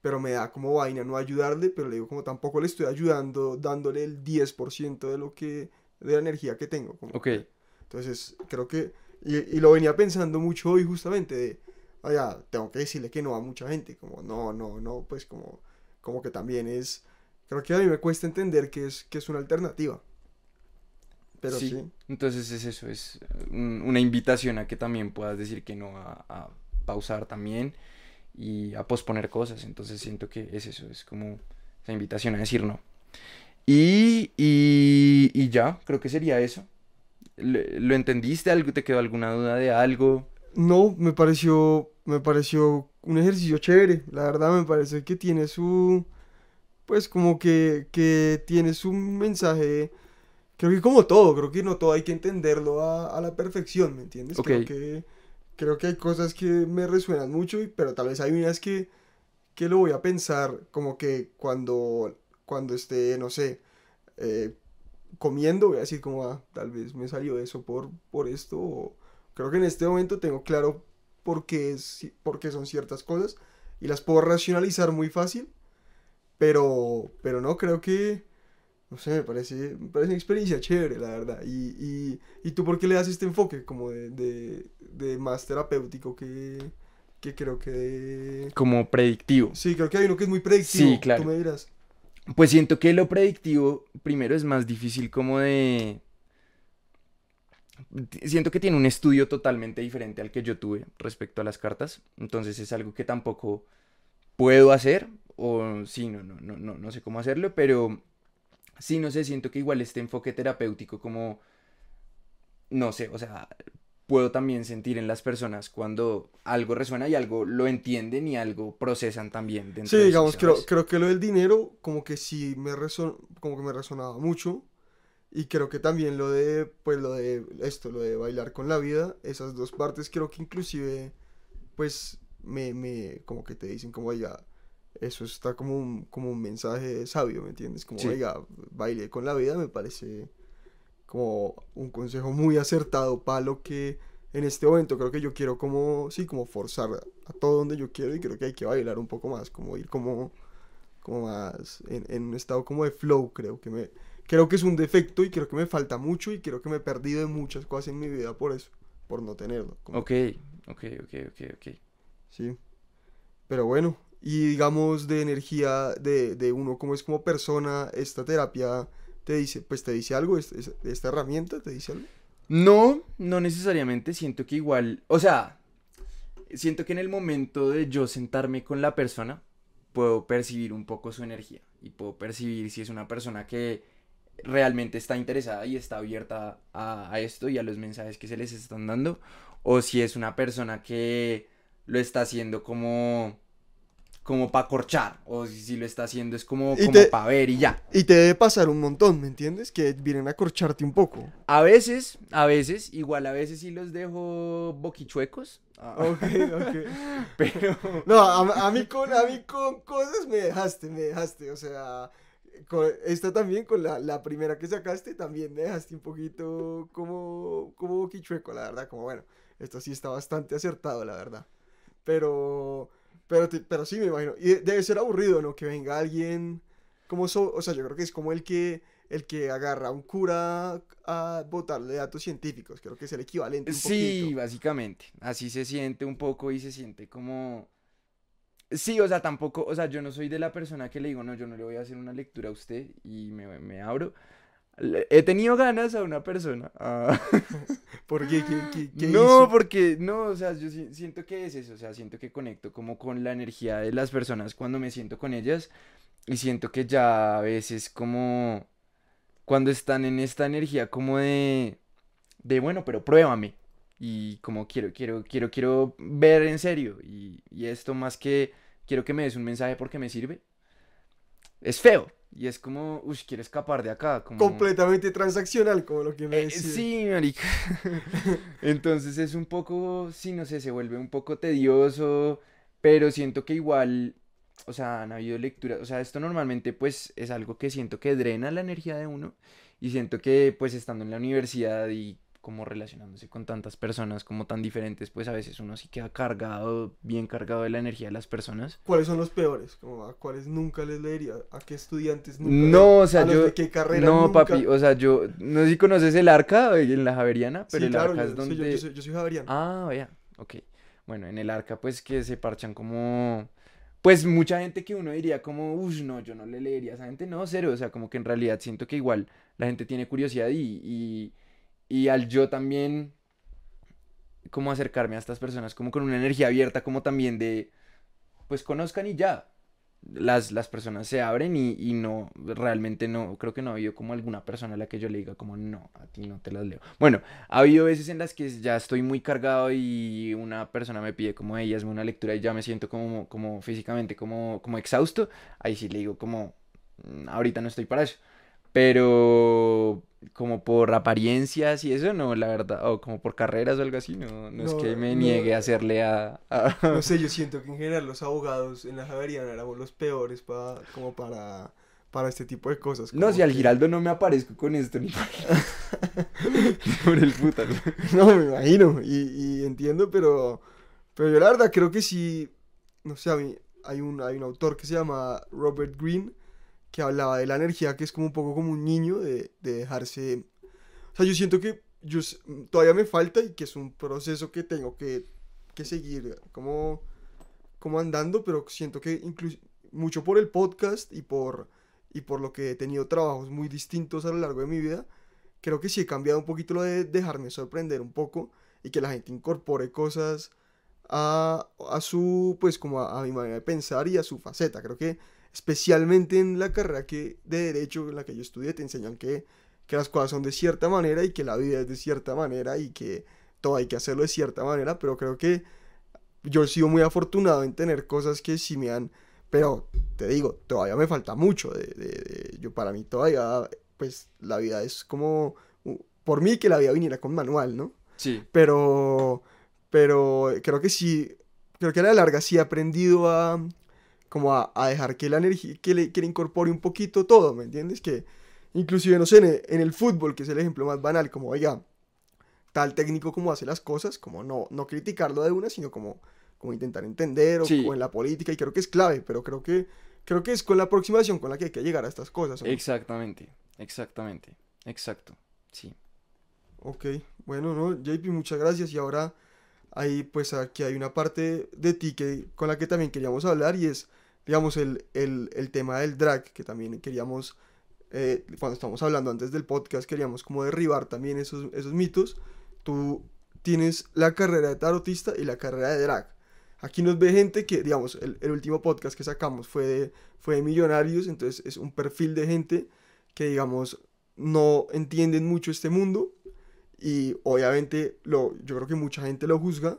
pero me da como vaina no ayudarle, pero le digo como tampoco le estoy ayudando dándole el 10% de lo que, de la energía que tengo. como Ok. entonces, creo que, y, y lo venía pensando mucho hoy justamente, de, oiga, tengo que decirle que no a mucha gente, como, no, no, no, pues como, como que también es, creo que a mí me cuesta entender que es, que es una alternativa. Pero sí. Sí. Entonces es eso, es un- una invitación a que también puedas decir que no, a, a pausar también y a posponer cosas. Entonces siento que es eso, es como esa invitación a decir no. Y, y, y ya, creo que sería eso. ¿Lo, lo entendiste? ¿Algo, ¿Te quedó alguna duda de algo? No, me pareció, me pareció un ejercicio chévere, la verdad me parece que tiene su, pues como que, que tiene su mensaje, creo que como todo, creo que no todo hay que entenderlo a, a la perfección, ¿me entiendes? Creo que, creo que hay cosas que me resuenan mucho, y- pero tal vez hay unas que, que lo voy a pensar como que cuando, cuando esté, no sé, eh, comiendo, voy a decir como, ah, tal vez me salió eso por, por esto, o creo que en este momento tengo claro por qué, es, por qué son ciertas cosas y las puedo racionalizar muy fácil, pero, pero no, creo que, no sé, me parece, me parece una experiencia chévere, la verdad. Y, y, ¿y tú por qué le das este enfoque como de, de, de más terapéutico que, que creo que... de- Como predictivo. Sí, creo que hay uno que es muy predictivo, Sí, claro. tú me dirás. Pues siento que lo predictivo, primero, es más difícil como de... Siento que tiene un estudio totalmente diferente al que yo tuve respecto a las cartas. Entonces es algo que tampoco puedo hacer. O sí, no, no, no, no, no sé cómo hacerlo. Pero sí, no sé, siento que igual este enfoque terapéutico como... No sé, o sea, puedo también sentir en las personas cuando algo resuena y algo lo entienden y algo procesan también dentro Sí, de digamos, creo, ¿sabes? creo que lo del dinero como que sí me reson, como que me resonaba mucho. Y creo que también lo de, pues lo de esto, lo de bailar con la vida, esas dos partes creo que inclusive, pues, me, me, como que te dicen como, oiga, eso está como un, como un mensaje sabio, ¿me entiendes? Como, Sí. oiga, baile con la vida me parece como un consejo muy acertado para lo que en este momento creo que yo quiero como, sí, como forzar a todo donde yo quiero y creo que hay que bailar un poco más, como ir como, como más en, en un estado como de flow, creo que me, creo que es un defecto y creo que me falta mucho y creo que me he perdido de muchas cosas en mi vida por eso, por no tenerlo. como- Ok, ok, ok, ok, ok. Sí. Pero bueno, y digamos de energía de, de uno como es como persona, esta terapia te dice, pues te dice algo, ¿Est- es- esta herramienta te dice algo. No, no necesariamente. Siento que igual, o sea, siento que en el momento de yo sentarme con la persona, puedo percibir un poco su energía y puedo percibir si es una persona que realmente está interesada y está abierta a, a esto y a los mensajes que se les están dando, o si es una persona que lo está haciendo como como para corchar, o si, si lo está haciendo es como, Y como para ver y ya. Y te debe pasar un montón, ¿me entiendes? Que vienen a corcharte un poco. A veces, a veces, igual a veces sí los dejo boquichuecos. ah, <laughs> Ok, ok. Pero, No, a, a mí con, a mí con cosas me dejaste, me dejaste, o sea, con esta también, con la, la primera que sacaste, también me dejaste un poquito como, como boquichueco, la verdad, como bueno, esto sí está bastante acertado, la verdad, pero, pero, te- pero sí me imagino, y de- debe ser aburrido, ¿no? Que venga alguien, como, so- o sea, yo creo que es como el que, el que agarra a un cura a botarle datos científicos, creo que es el equivalente un sí, poquito. básicamente, así se siente un poco y se siente como... Sí, o sea, tampoco, o sea, yo no soy de la persona que le digo, no, yo no le voy a hacer una lectura a usted y me, me abro. Le- He tenido ganas a una persona. ah, <laughs> ¿Por qué? ¿Qué, qué- qué no, hizo? porque no, o sea, yo si- siento que es eso, o sea, siento que conecto como con la energía de las personas cuando me siento con ellas y siento que ya a veces como cuando están en esta energía como de de bueno, pero pruébame y como quiero quiero quiero quiero ver en serio y, y esto más que quiero que me des un mensaje porque me sirve es feo y es como, uy, quiero escapar de acá, como completamente transaccional, como lo que me eh, decías. sí, marica. <laughs> <laughs> Entonces es un poco, sí, no sé, se vuelve un poco tedioso, pero siento que igual, o sea, han habido lecturas, o sea, esto normalmente pues es algo que siento que drena la energía de uno y siento que pues estando en la universidad y como relacionándose con tantas personas como tan diferentes, pues a veces uno sí queda cargado, bien cargado de la energía de las personas. ¿Cuáles son los peores? Como a cuáles nunca les leería, a qué estudiantes nunca. No, o sea, a yo... de qué carrera no, nunca? papi, o sea, yo... No sé si conoces el arca en la Javeriana, pero sí, el claro, arca yo, es sí, donde... yo, yo soy, yo soy javeriano. Ah, vea, ok. Bueno, en el arca pues que se parchan como... Pues mucha gente que uno diría como, uff, no, yo no le leería a esa gente, no, cero, o sea, como que en realidad siento que igual la gente tiene curiosidad y, y, y al yo también como acercarme a estas personas como con una energía abierta, como también de, pues conozcan y ya. Las, las personas se abren y, y no, realmente no, creo que no ha habido como alguna persona a la que yo le diga como no, a ti no te las leo. Bueno, ha habido veces en las que ya estoy muy cargado y una persona me pide como ella hazme una lectura y ya me siento como, como físicamente como, como exhausto, ahí sí le digo como "Mm, ahorita no estoy para eso. Pero como por apariencias y eso, no, la verdad, o como por carreras o algo así, no, no es que me no. niegue a hacerle a... a- <laughs> No sé, yo siento que en general los abogados en la Javeriana éramos los peores para, como para, para este tipo de cosas. No, si al Giraldo no me aparezco con esto ni <laughs> por el puta. <laughs> No, me imagino, y, y entiendo, pero, pero yo la verdad creo que sí, no sé, a mí, hay un, hay un autor que se llama Robert Greene, que hablaba de la energía, que es como un poco como un niño, de, de dejarse... O sea, yo siento que yo, s- todavía me falta y que es un proceso que tengo que, que seguir como, como andando, pero siento que incluso mucho por el podcast y por, y por lo que he tenido trabajos muy distintos a lo largo de mi vida, creo que sí he cambiado un poquito lo de dejarme sorprender un poco y que la gente incorpore cosas a, a su, pues como a, a mi manera de pensar y a su faceta. Creo que especialmente en la carrera que, de derecho en la que yo estudié te enseñan que, que las cosas son de cierta manera y que la vida es de cierta manera y que todo hay que hacerlo de cierta manera, pero creo que yo he sido muy afortunado en tener cosas que sí me han, pero te digo, todavía me falta mucho, de, de- de- yo para mí todavía, pues la vida es como, por mí que la vida viniera con manual, ¿no? Sí. Pero, pero creo que sí, creo que a la larga sí he aprendido a, como a, a dejar que la energía, que le, que le incorpore un poquito todo, ¿me entiendes? Que inclusive, no sé, en el, en el fútbol, que es el ejemplo más banal, como, oiga, tal técnico como hace las cosas, como no, no criticarlo de una, sino como, como intentar entender, o, Sí. o en la política, y creo que es clave, pero creo que, creo que es con la aproximación con la que hay que llegar a estas cosas. ¿o no? Exactamente, exactamente, exacto, sí. Ok, bueno, no, JP, muchas gracias. Y ahora ahí, pues aquí hay una parte de ti que, con la que también queríamos hablar y es, digamos, el, el, el tema del drag, que también queríamos, eh, cuando estamos hablando antes del podcast, queríamos como derribar también esos, esos mitos. Tú tienes la carrera de tarotista y la carrera de drag. Aquí nos ve gente que, digamos, el, el último podcast que sacamos fue de, fue de millonarios, entonces es un perfil de gente que, digamos, no entienden mucho este mundo y obviamente lo, yo creo que mucha gente lo juzga,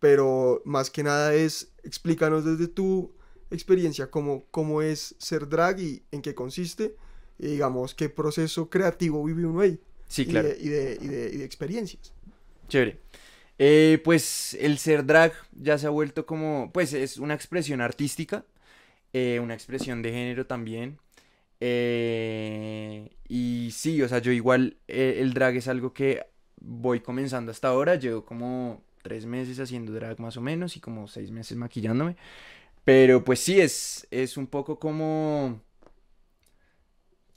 pero más que nada es explícanos desde tu experiencia cómo, cómo es ser drag y en qué consiste y digamos qué proceso creativo vive uno ahí Sí, y, claro. de, y, de, y, de, y de experiencias. Chévere. Eh, pues el ser drag ya se ha vuelto como, pues es una expresión artística, eh, una expresión de género también. Eh, y sí, o sea, yo igual eh, el drag es algo que voy comenzando hasta ahora, llevo como tres meses haciendo drag más o menos y como seis meses maquillándome. Pero pues sí, es, es un poco como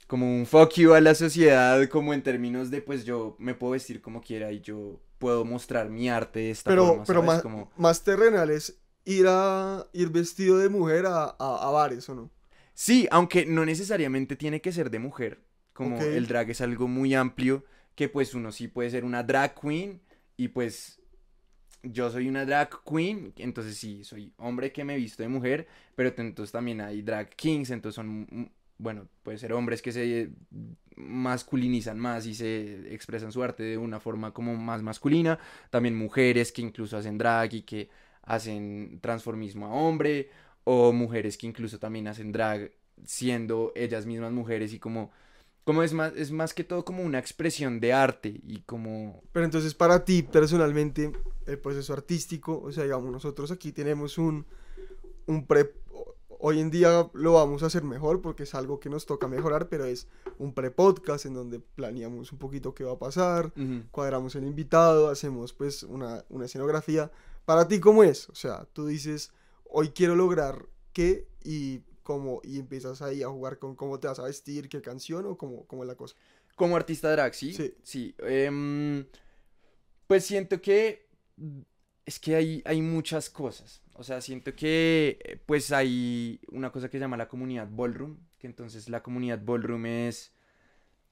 como un fuck you a la sociedad, como en términos de, pues yo me puedo vestir como quiera y yo puedo mostrar mi arte de esta Pero, forma, pero más, Como... más terrenal es ir, a, ir vestido de mujer a, a, a bares o no. Sí, aunque no necesariamente tiene que ser de mujer, como el drag es algo muy amplio, que pues uno sí puede ser una drag queen y pues yo soy una drag queen, entonces sí, soy hombre que me visto de mujer, pero entonces también hay drag kings, entonces son, bueno, puede ser hombres que se masculinizan más y se expresan su arte de una forma como más masculina, también mujeres que incluso hacen drag y que hacen transformismo a hombre, o mujeres que incluso también hacen drag siendo ellas mismas mujeres y como, como es más, es más que todo como una expresión de arte y como Pero entonces para ti personalmente el proceso artístico, o sea, digamos, nosotros aquí tenemos un, un pre, hoy en día lo vamos a hacer mejor porque es algo que nos toca mejorar, pero es un pre-podcast en donde planeamos un poquito qué va a pasar, Ujú. cuadramos el invitado, hacemos pues una, una escenografía. Para ti, ¿cómo es? O sea, tú dices, hoy quiero lograr qué y cómo, y empiezas ahí a jugar con cómo te vas a vestir, qué canción o cómo, cómo es la cosa. Como artista drag, ¿sí? Sí. Sí. em, pues siento que es que hay, hay muchas cosas. O sea, siento que eh, pues hay una cosa que se llama la comunidad ballroom, que entonces la comunidad ballroom es,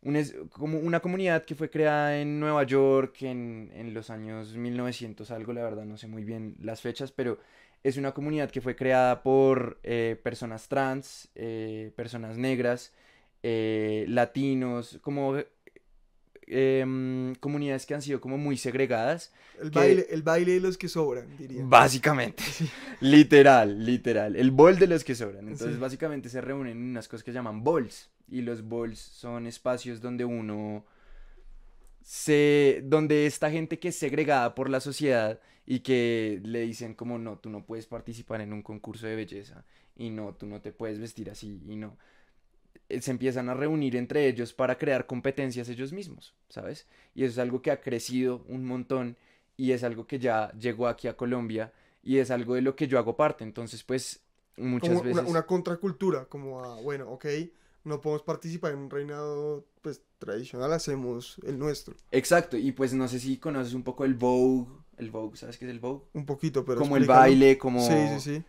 un es como una comunidad que fue creada en Nueva York en, en los años 1900 algo, la verdad no sé muy bien las fechas, pero es una comunidad que fue creada por eh, personas trans, eh, personas negras, eh, latinos, como em, comunidades que han sido como muy segregadas. El Que- baile, el baile de los que sobran, diría. Básicamente. <laughs> literal, literal. El bol de los que sobran. Entonces, Sí. básicamente se reúnen en unas cosas que se llaman balls. Y los balls son espacios donde uno se. donde esta gente que es segregada por la sociedad y que le dicen como no, tú no puedes participar en un concurso de belleza. Y no, tú no te puedes vestir así. Y no. eh, Se empiezan a reunir entre ellos para crear competencias ellos mismos, ¿sabes? Y eso es algo que ha crecido un montón y es algo que ya llegó aquí a Colombia y es algo de lo que yo hago parte. Entonces, pues, muchas como veces... una, una contracultura, como a, bueno, ok, no podemos participar en un reinado pues tradicional, hacemos el nuestro. Exacto, y pues no sé si conoces un poco el Vogue, el Vogue, ¿sabes qué es el Vogue? Un poquito, pero como el baile, como... Sí, sí, sí.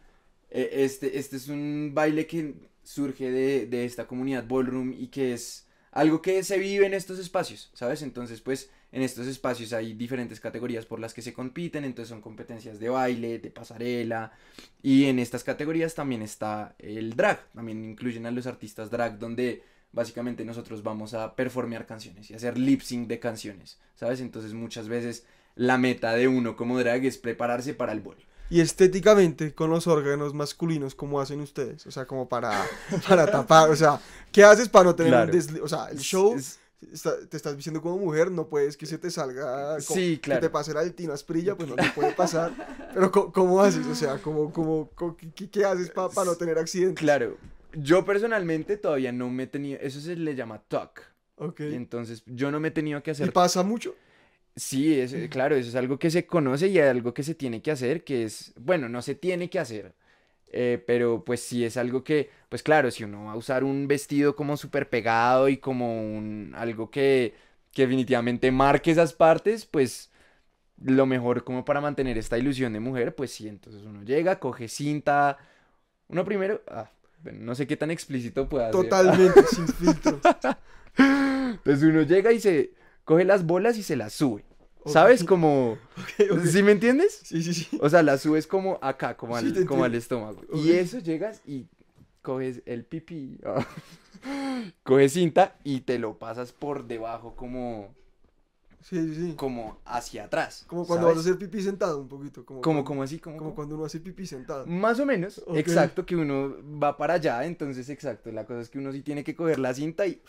Eh, Este, este es un baile que surge de, de esta comunidad ballroom y que es algo que se vive en estos espacios, ¿sabes? Entonces, pues, en estos espacios hay diferentes categorías por las que se compiten, entonces son competencias de baile, de pasarela, y en estas categorías también está el drag, también incluyen a los artistas drag, donde básicamente nosotros vamos a performear canciones y hacer lip sync de canciones, ¿sabes? Entonces, muchas veces la meta de uno como drag es prepararse para el bol. Y estéticamente, con los órganos masculinos, ¿cómo hacen ustedes? O sea, como para, para tapar, o sea, ¿qué haces para no tener Claro. un desli- O sea, el show, Es- está- te estás vistiendo como mujer, no puedes que se te salga, co- Sí, que claro. te pase la del Tino Asprilla, pues no te puede <laughs> pasar. Pero co- ¿cómo, haces? O sea, ¿cómo, cómo, co- qué, qué haces para no tener accidentes? Claro, yo personalmente todavía no me he tenido, eso se le llama talk. Ok. Entonces, yo no me he tenido que ¿Y hacer. pasa mucho? Sí, es, claro, eso es algo que se conoce y algo que se tiene que hacer, que es, bueno, no se tiene que hacer, eh, pero pues sí es algo que, pues claro, si uno va a usar un vestido como súper pegado y como un, algo que, que definitivamente marque esas partes, pues lo mejor como para mantener esta ilusión de mujer, pues sí, entonces uno llega, coge cinta, uno primero, ah, no sé qué tan explícito pueda ser. Totalmente, <laughs> sin filtro. Entonces uno llega y se coge las bolas y se las sube. ¿Sabes? Como... <laughs> Ok, ok. ¿Sí me entiendes? Sí, sí, sí. O sea, las subes como acá, como al, como al estómago. Y eso llegas y coges el pipí. <laughs> coges cinta y te lo pasas por debajo como, Sí, sí, sí. como hacia atrás. Como cuando vas a ¿sabes? hacer pipí sentado un poquito. Como, Como, así, como, como cuando uno hace pipí sentado. Más o menos, exacto, que uno va para allá, entonces exacto, la cosa es que uno sí tiene que coger la cinta y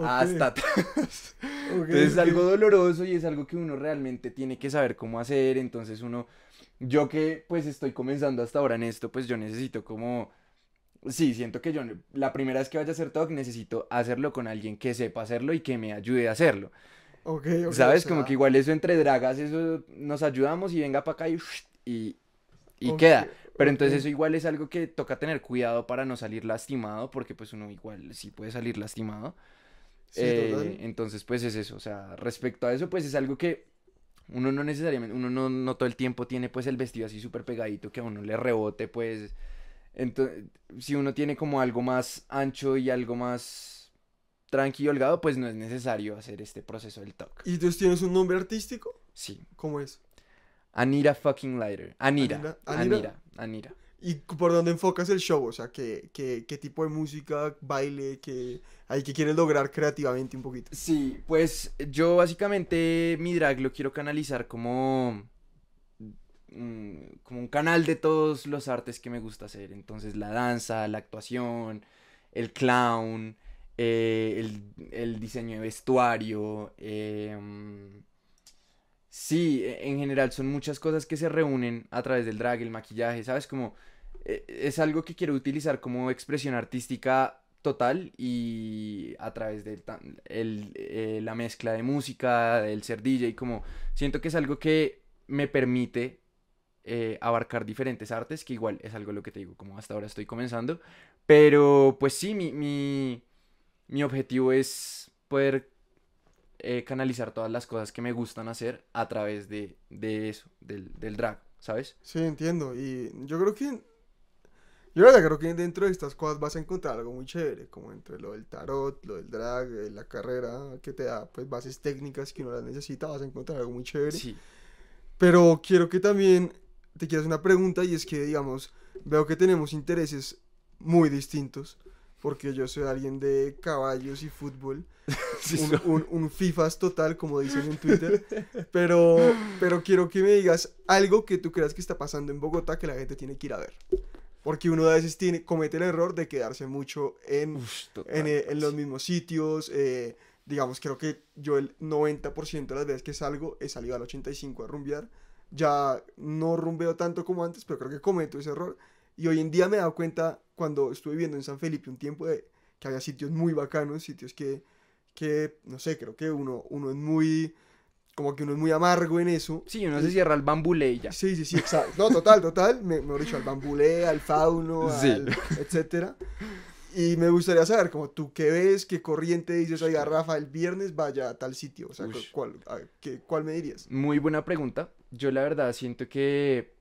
Hasta atrás. Entonces es algo doloroso y es algo que uno realmente tiene que saber cómo hacer. Entonces uno, yo que pues estoy comenzando hasta ahora en esto, pues yo necesito como, sí, siento que yo la primera vez que vaya a hacer talk necesito hacerlo con alguien que sepa hacerlo y que me ayude a hacerlo. Ok, ok, ¿Sabes? o Como sea, que igual eso entre dragas, eso nos ayudamos y venga para acá y, y, queda. Pero entonces eso igual es algo que toca tener cuidado para no salir lastimado, porque pues uno igual sí puede salir lastimado. Sí, Eh, entonces, pues es eso, o sea, respecto a eso, pues es algo que uno no necesariamente, uno no, no todo el tiempo tiene pues el vestido así súper pegadito que a uno le rebote, pues, entonces, si uno tiene como algo más ancho y algo más tranquilo, holgado, pues no es necesario hacer este proceso del talk. ¿Y entonces tienes un nombre artístico? Sí. ¿Cómo es? Anira fucking Lighter. Anira. Anira- Anira. Anira. Anira. ¿Y por dónde enfocas el show? O sea, ¿qué, qué, qué tipo de música, baile, qué, ahí que quieres lograr creativamente un poquito? Sí, pues yo básicamente mi drag lo quiero canalizar como, mm, como un canal de todos los artes que me gusta hacer. Entonces la danza, la actuación, el clown, eh, el, el diseño de vestuario. em, sí, e- en general son muchas cosas que se reúnen a través del drag, el maquillaje, ¿sabes? Como eh, es algo que quiero utilizar como expresión artística total y a través de el, eh, la mezcla de música, del ser DJ, como siento que es algo que me permite eh, abarcar diferentes artes, que igual es algo lo que te digo, como hasta ahora estoy comenzando, pero pues sí, mi, mi, mi objetivo es poder eh, canalizar todas las cosas que me gustan hacer a través de, de eso, del, del drag, ¿sabes? Sí, entiendo, y yo creo que yo la verdad creo que dentro de estas cosas vas a encontrar algo muy chévere, como entre lo del tarot, lo del drag, eh, la carrera que te da pues bases técnicas que uno las necesita, vas a encontrar algo muy chévere. Sí. Pero quiero que también te quiero hacer una pregunta y es que, digamos, veo que tenemos intereses muy distintos, porque yo soy alguien de caballos y fútbol, <laughs> Sí, un, un, un FIFAs total, como dicen en Twitter, pero, pero quiero que me digas algo que tú creas que está pasando en Bogotá que la gente tiene que ir a ver. Porque uno a veces tiene, comete el error de quedarse mucho en, total, en, eh, en los mismos sitios. eh, digamos, creo que yo el 90% de las veces que salgo he salido al 85 a rumbear. Ya no rumbeo tanto como antes, pero creo que cometo ese error. Y hoy en día me he dado cuenta, cuando estuve viviendo en San Felipe un tiempo, de que había sitios muy bacanos, sitios que, que no sé, creo que uno, uno es muy, como que uno es muy amargo en eso. Sí, uno se cierra el bambulé y ya. Sí, sí, sí, exacto. No, total, total. Me, mejor dicho, al bambulé, al fauno, Sí. al etcétera. Y me gustaría saber, como tú qué ves, qué corriente dices, oiga, Rafa, el viernes vaya a tal sitio. O sea, Ush. ¿cuál, a- qué- ¿cuál me dirías? Muy buena pregunta. Yo la verdad siento que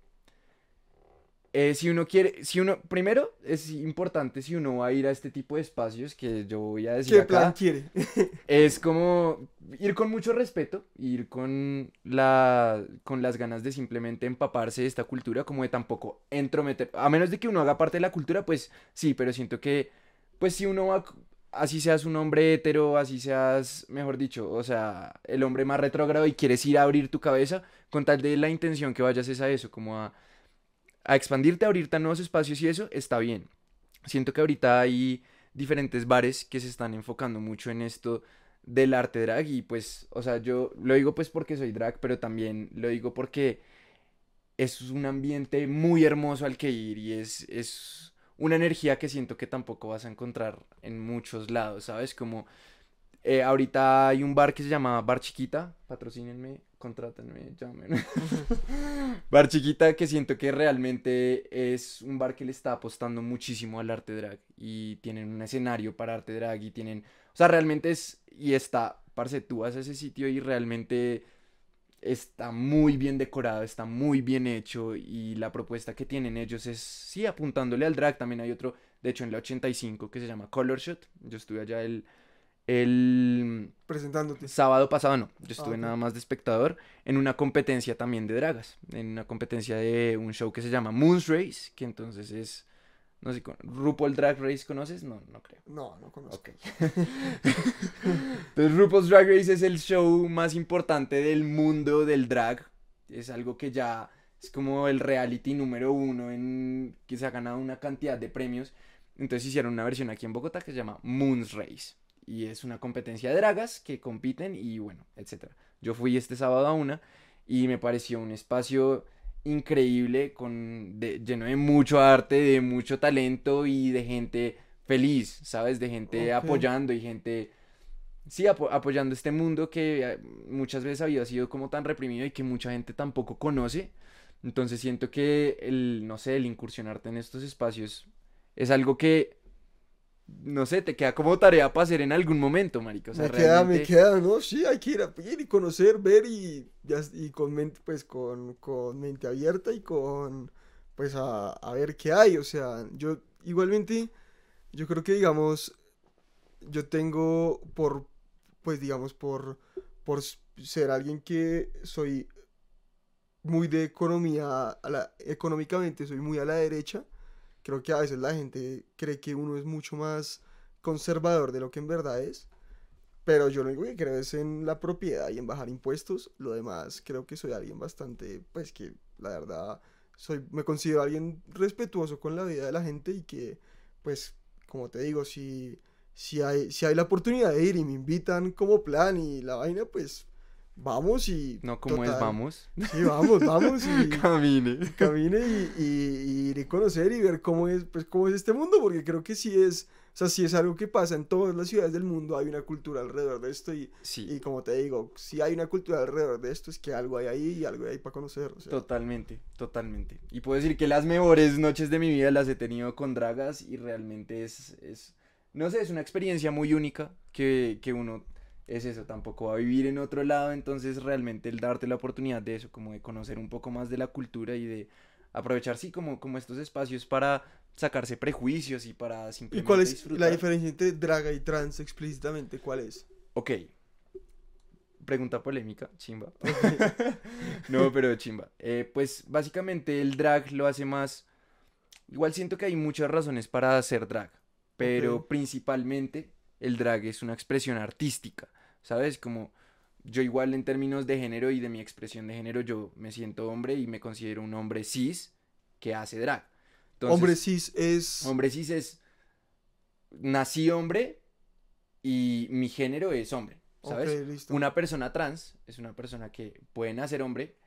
eh, si uno quiere, si uno, primero es importante si uno va a ir a este tipo de espacios que yo voy a decir ¿Qué acá, plan quiere? <laughs> es como ir con mucho respeto, ir con la, con las ganas de simplemente empaparse de esta cultura, como de tampoco entrometer, a menos de que uno haga parte de la cultura, pues sí, pero siento que, pues si uno va, así seas un hombre hetero, así seas, mejor dicho, o sea, el hombre más retrógrado y quieres ir a abrir tu cabeza, con tal de la intención que vayas es a eso, como a, a expandirte, a abrirte a nuevos espacios y eso está bien. Siento que ahorita hay diferentes bares que se están enfocando mucho en esto del arte drag y pues, o sea, yo lo digo pues porque soy drag, pero también lo digo porque es un ambiente muy hermoso al que ir y es, es una energía que siento que tampoco vas a encontrar en muchos lados, ¿sabes? Como eh, ahorita hay un bar que se llama Bar Chiquita, patrocínenme, contrátenme, llamen. Bar Chiquita que siento que realmente es un bar que le está apostando muchísimo al arte drag y tienen un escenario para arte drag y tienen, o sea, realmente es y está, parce, tú vas a ese sitio y realmente está muy bien decorado, está muy bien hecho y la propuesta que tienen ellos es, sí, apuntándole al drag, también hay otro, de hecho en la 85 que se llama Color Shot, yo estuve allá el, el Presentándote. sábado pasado, no, yo estuve ok. nada más de espectador en una competencia también de dragas, en una competencia de un show que se llama Moon's Race, que entonces es, no sé, RuPaul Drag Race, ¿conoces? No, no creo. No, no conozco. Ok. <laughs> Entonces, RuPaul's Drag Race es el show más importante del mundo del drag. Es algo que ya es como el reality número uno en que se ha ganado una cantidad de premios. Entonces hicieron una versión aquí en Bogotá que se llama Moon's Race. Y es una competencia de dragas que compiten y bueno, etcétera. Yo fui este sábado a una y me pareció un espacio increíble, con de- lleno de mucho arte, de mucho talento y de gente feliz, ¿sabes? De gente apoyando y gente, sí, apo- apoyando este mundo que eh, muchas veces había sido como tan reprimido y que mucha gente tampoco conoce. Entonces siento que el, no sé, el incursionarte en estos espacios es algo que, no sé, te queda como tarea para hacer en algún momento, marica. O sea, me queda, me queda, ¿no? Sí, hay que ir a ir y conocer, ver y, ya, y con mente, pues con, con mente abierta y con, pues a, a ver qué hay. O sea, yo igualmente, yo creo que digamos, yo tengo por, pues digamos, por, por ser alguien que soy muy de economía, a la, económicamente soy muy a la derecha. Creo que a veces la gente cree que uno es mucho más conservador de lo que en verdad es. Pero yo lo único que creo es en la propiedad y en bajar impuestos. Lo demás, creo que soy alguien bastante, pues que la verdad, soy, me considero alguien respetuoso con la vida de la gente y que, pues, como te digo, si, si hay, si hay la oportunidad de ir y me invitan como plan y la vaina, pues, vamos y... No, como es vamos. Sí, vamos, vamos y <laughs> Camine. camine y, y, y ir a conocer y ver cómo es, pues, cómo es este mundo, porque creo que sí es, o sea, sí es algo que pasa en todas las ciudades del mundo, hay una cultura alrededor de esto y, Sí. y como te digo, si hay una cultura alrededor de esto, es que algo hay ahí y algo hay ahí para conocer, o sea, Totalmente, totalmente. Y puedo decir que las mejores noches de mi vida las he tenido con dragas y realmente es, es no sé, es una experiencia muy única que, que uno es eso, tampoco va a vivir en otro lado, entonces realmente el darte la oportunidad de eso, como de conocer un poco más de la cultura y de aprovechar, sí, como, como estos espacios para sacarse prejuicios y para ¿Y simplemente cuál es la disfrutar. diferencia entre draga y trans explícitamente? ¿Cuál es? Ok. Pregunta polémica, chimba. <laughs> no, pero chimba. Eh, pues básicamente el drag lo hace más... Igual siento que hay muchas razones para hacer drag, pero principalmente el drag es una expresión artística, ¿sabes? Como yo igual en términos de género y de mi expresión de género, yo me siento hombre y me considero un hombre cis que hace drag. Entonces, Hombre cis es... Hombre cis es. Nací hombre y mi género es hombre, ¿sabes? Listo. Una persona trans es una persona que puede nacer hombre,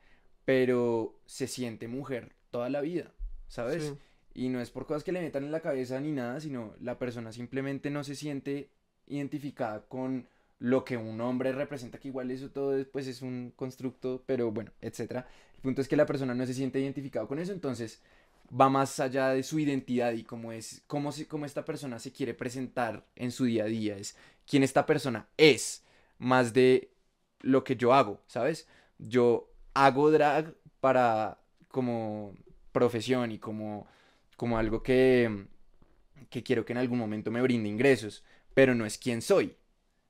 pero se siente mujer toda la vida, ¿sabes? Sí. Y no es por cosas que le metan en la cabeza ni nada, sino la persona simplemente no se siente identificada con lo que un hombre representa, que igual eso todo es, pues es un constructo, pero bueno, etcétera. El punto es que la persona no se siente identificado con eso, entonces va más allá de su identidad y cómo es, cómo, se, cómo esta persona se quiere presentar en su día a día, es quién esta persona es, más de lo que yo hago, ¿sabes? Yo hago drag para como profesión y como, como algo que, que quiero que en algún momento me brinde ingresos, pero no es quién soy.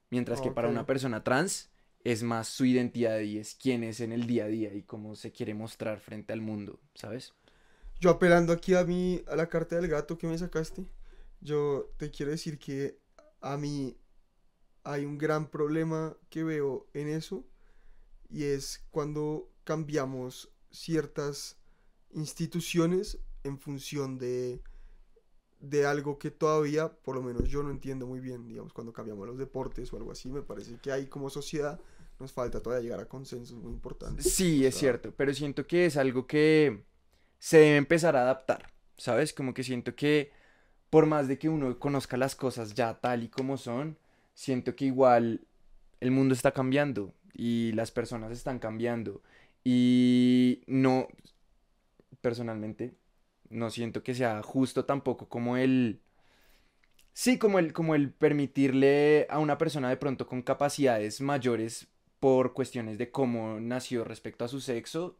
Mientras que para una persona trans es más su identidad y es quién es en el día a día y cómo se quiere mostrar frente al mundo, ¿sabes? Yo apelando aquí a mí, a la carta del gato que me sacaste, yo te quiero decir que a mí hay un gran problema que veo en eso y es cuando cambiamos ciertas instituciones en función de, de algo que todavía, por lo menos yo no entiendo muy bien, digamos, cuando cambiamos los deportes o algo así, me parece que ahí como sociedad nos falta todavía llegar a consensos muy importantes. Sí, es cierto, pero siento que es algo que se debe empezar a adaptar, ¿sabes? Como que siento que por más de que uno conozca las cosas ya tal y como son, siento que igual el mundo está cambiando y las personas están cambiando y no, personalmente, no siento que sea justo tampoco como el... Sí, como el, como el permitirle a una persona de pronto con capacidades mayores por cuestiones de cómo nació respecto a su sexo,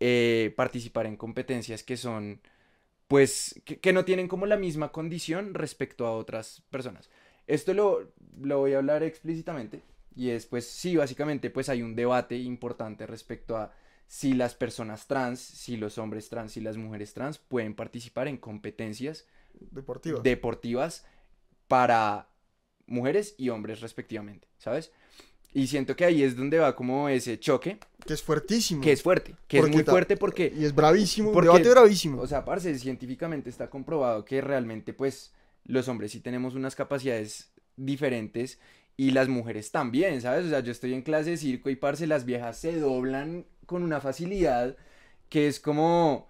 eh, participar en competencias que son, pues, que, que no tienen como la misma condición respecto a otras personas. Esto lo, lo voy a hablar explícitamente y es, pues, sí, básicamente, pues hay un debate importante respecto a si las personas trans, si los hombres trans y las mujeres trans pueden participar en competencias Deportiva. deportivas para mujeres y hombres respectivamente, ¿sabes? Y siento que ahí es donde va como ese choque, que es fuertísimo. que es fuerte, que es muy fuerte porque, Y es bravísimo, porque- debate bravísimo. o sea, parce, científicamente está comprobado que realmente, pues, los hombres sí tenemos unas capacidades diferentes y las mujeres también, ¿sabes? O sea, yo estoy en clase de circo y, parce, las viejas se doblan con una facilidad que es como...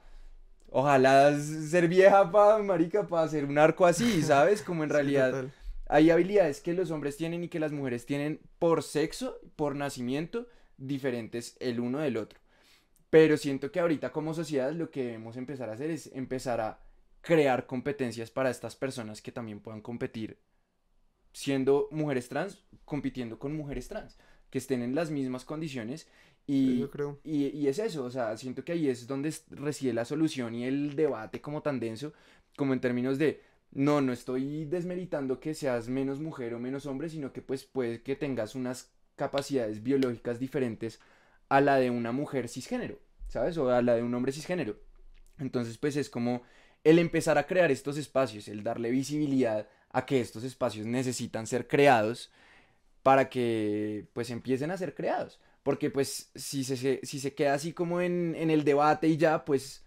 Ojalá ser vieja pa, marica, para hacer un arco así, <laughs> ¿sabes? Como en Sí, realidad total. hay habilidades que los hombres tienen y que las mujeres tienen por sexo, por nacimiento, diferentes el uno del otro. Pero siento que ahorita como sociedad lo que debemos empezar a hacer es empezar a crear competencias para estas personas que también puedan competir siendo mujeres trans, compitiendo con mujeres trans, que estén en las mismas condiciones Sí, y, yo creo. y, y es eso, o sea, siento que ahí es donde es- reside la solución y el debate como tan denso, como en términos de, no, no estoy desmeritando que seas menos mujer o menos hombre, sino que pues puede que tengas unas capacidades biológicas diferentes a la de una mujer cisgénero, ¿sabes? O a la de un hombre cisgénero. Entonces, pues es como el empezar a crear estos espacios, el darle visibilidad a que estos espacios necesitan ser creados para que pues empiecen a ser creados. Porque pues si se, si se queda así como en, en el debate y ya, pues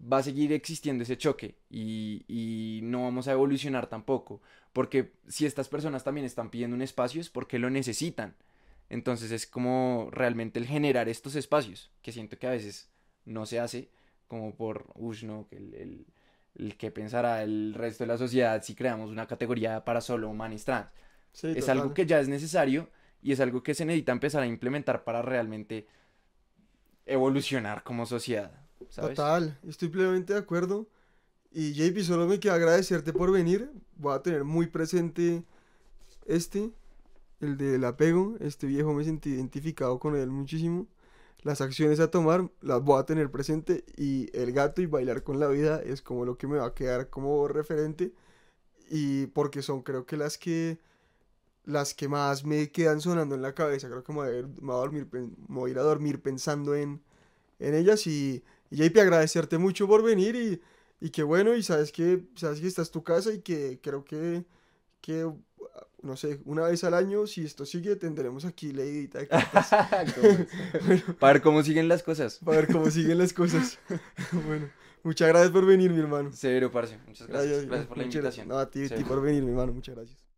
va a seguir existiendo ese choque y, y no vamos a evolucionar tampoco. Porque si estas personas también están pidiendo un espacio es porque lo necesitan. Entonces es como realmente el generar estos espacios, que siento que a veces no se hace, como por, uff, que el, el que pensará el resto de la sociedad si creamos una categoría para solo humanos trans. Sí, es total. algo que ya es necesario y es algo que se necesita empezar a implementar para realmente evolucionar como sociedad. ¿sabes? Total, estoy plenamente de acuerdo. Y JP, solo me queda agradecerte por venir. Voy a tener muy presente este, el del apego. Este viejo me sentí identificado con él muchísimo. Las acciones a tomar las voy a tener presente. Y el gato y bailar con la vida es como lo que me va a quedar como referente. Y porque son creo que las que las que más me quedan sonando en la cabeza. Creo que me voy a, dormir, me voy a dormir pensando en, en ellas. Y, y JP, agradecerte mucho por venir y, y que bueno, y sabes que, sabes que esta es tu casa y que creo que, que, no sé, una vez al año, si esto sigue, tendremos aquí de <laughs> cartas <laughs> Para ver cómo siguen las cosas. para ver cómo siguen las cosas. <laughs> bueno, muchas gracias por venir, mi hermano. Severo, parce. Muchas gracias. Gracias, Gracias por la invitación. No, a ti, a ti por venir, mi hermano, muchas gracias.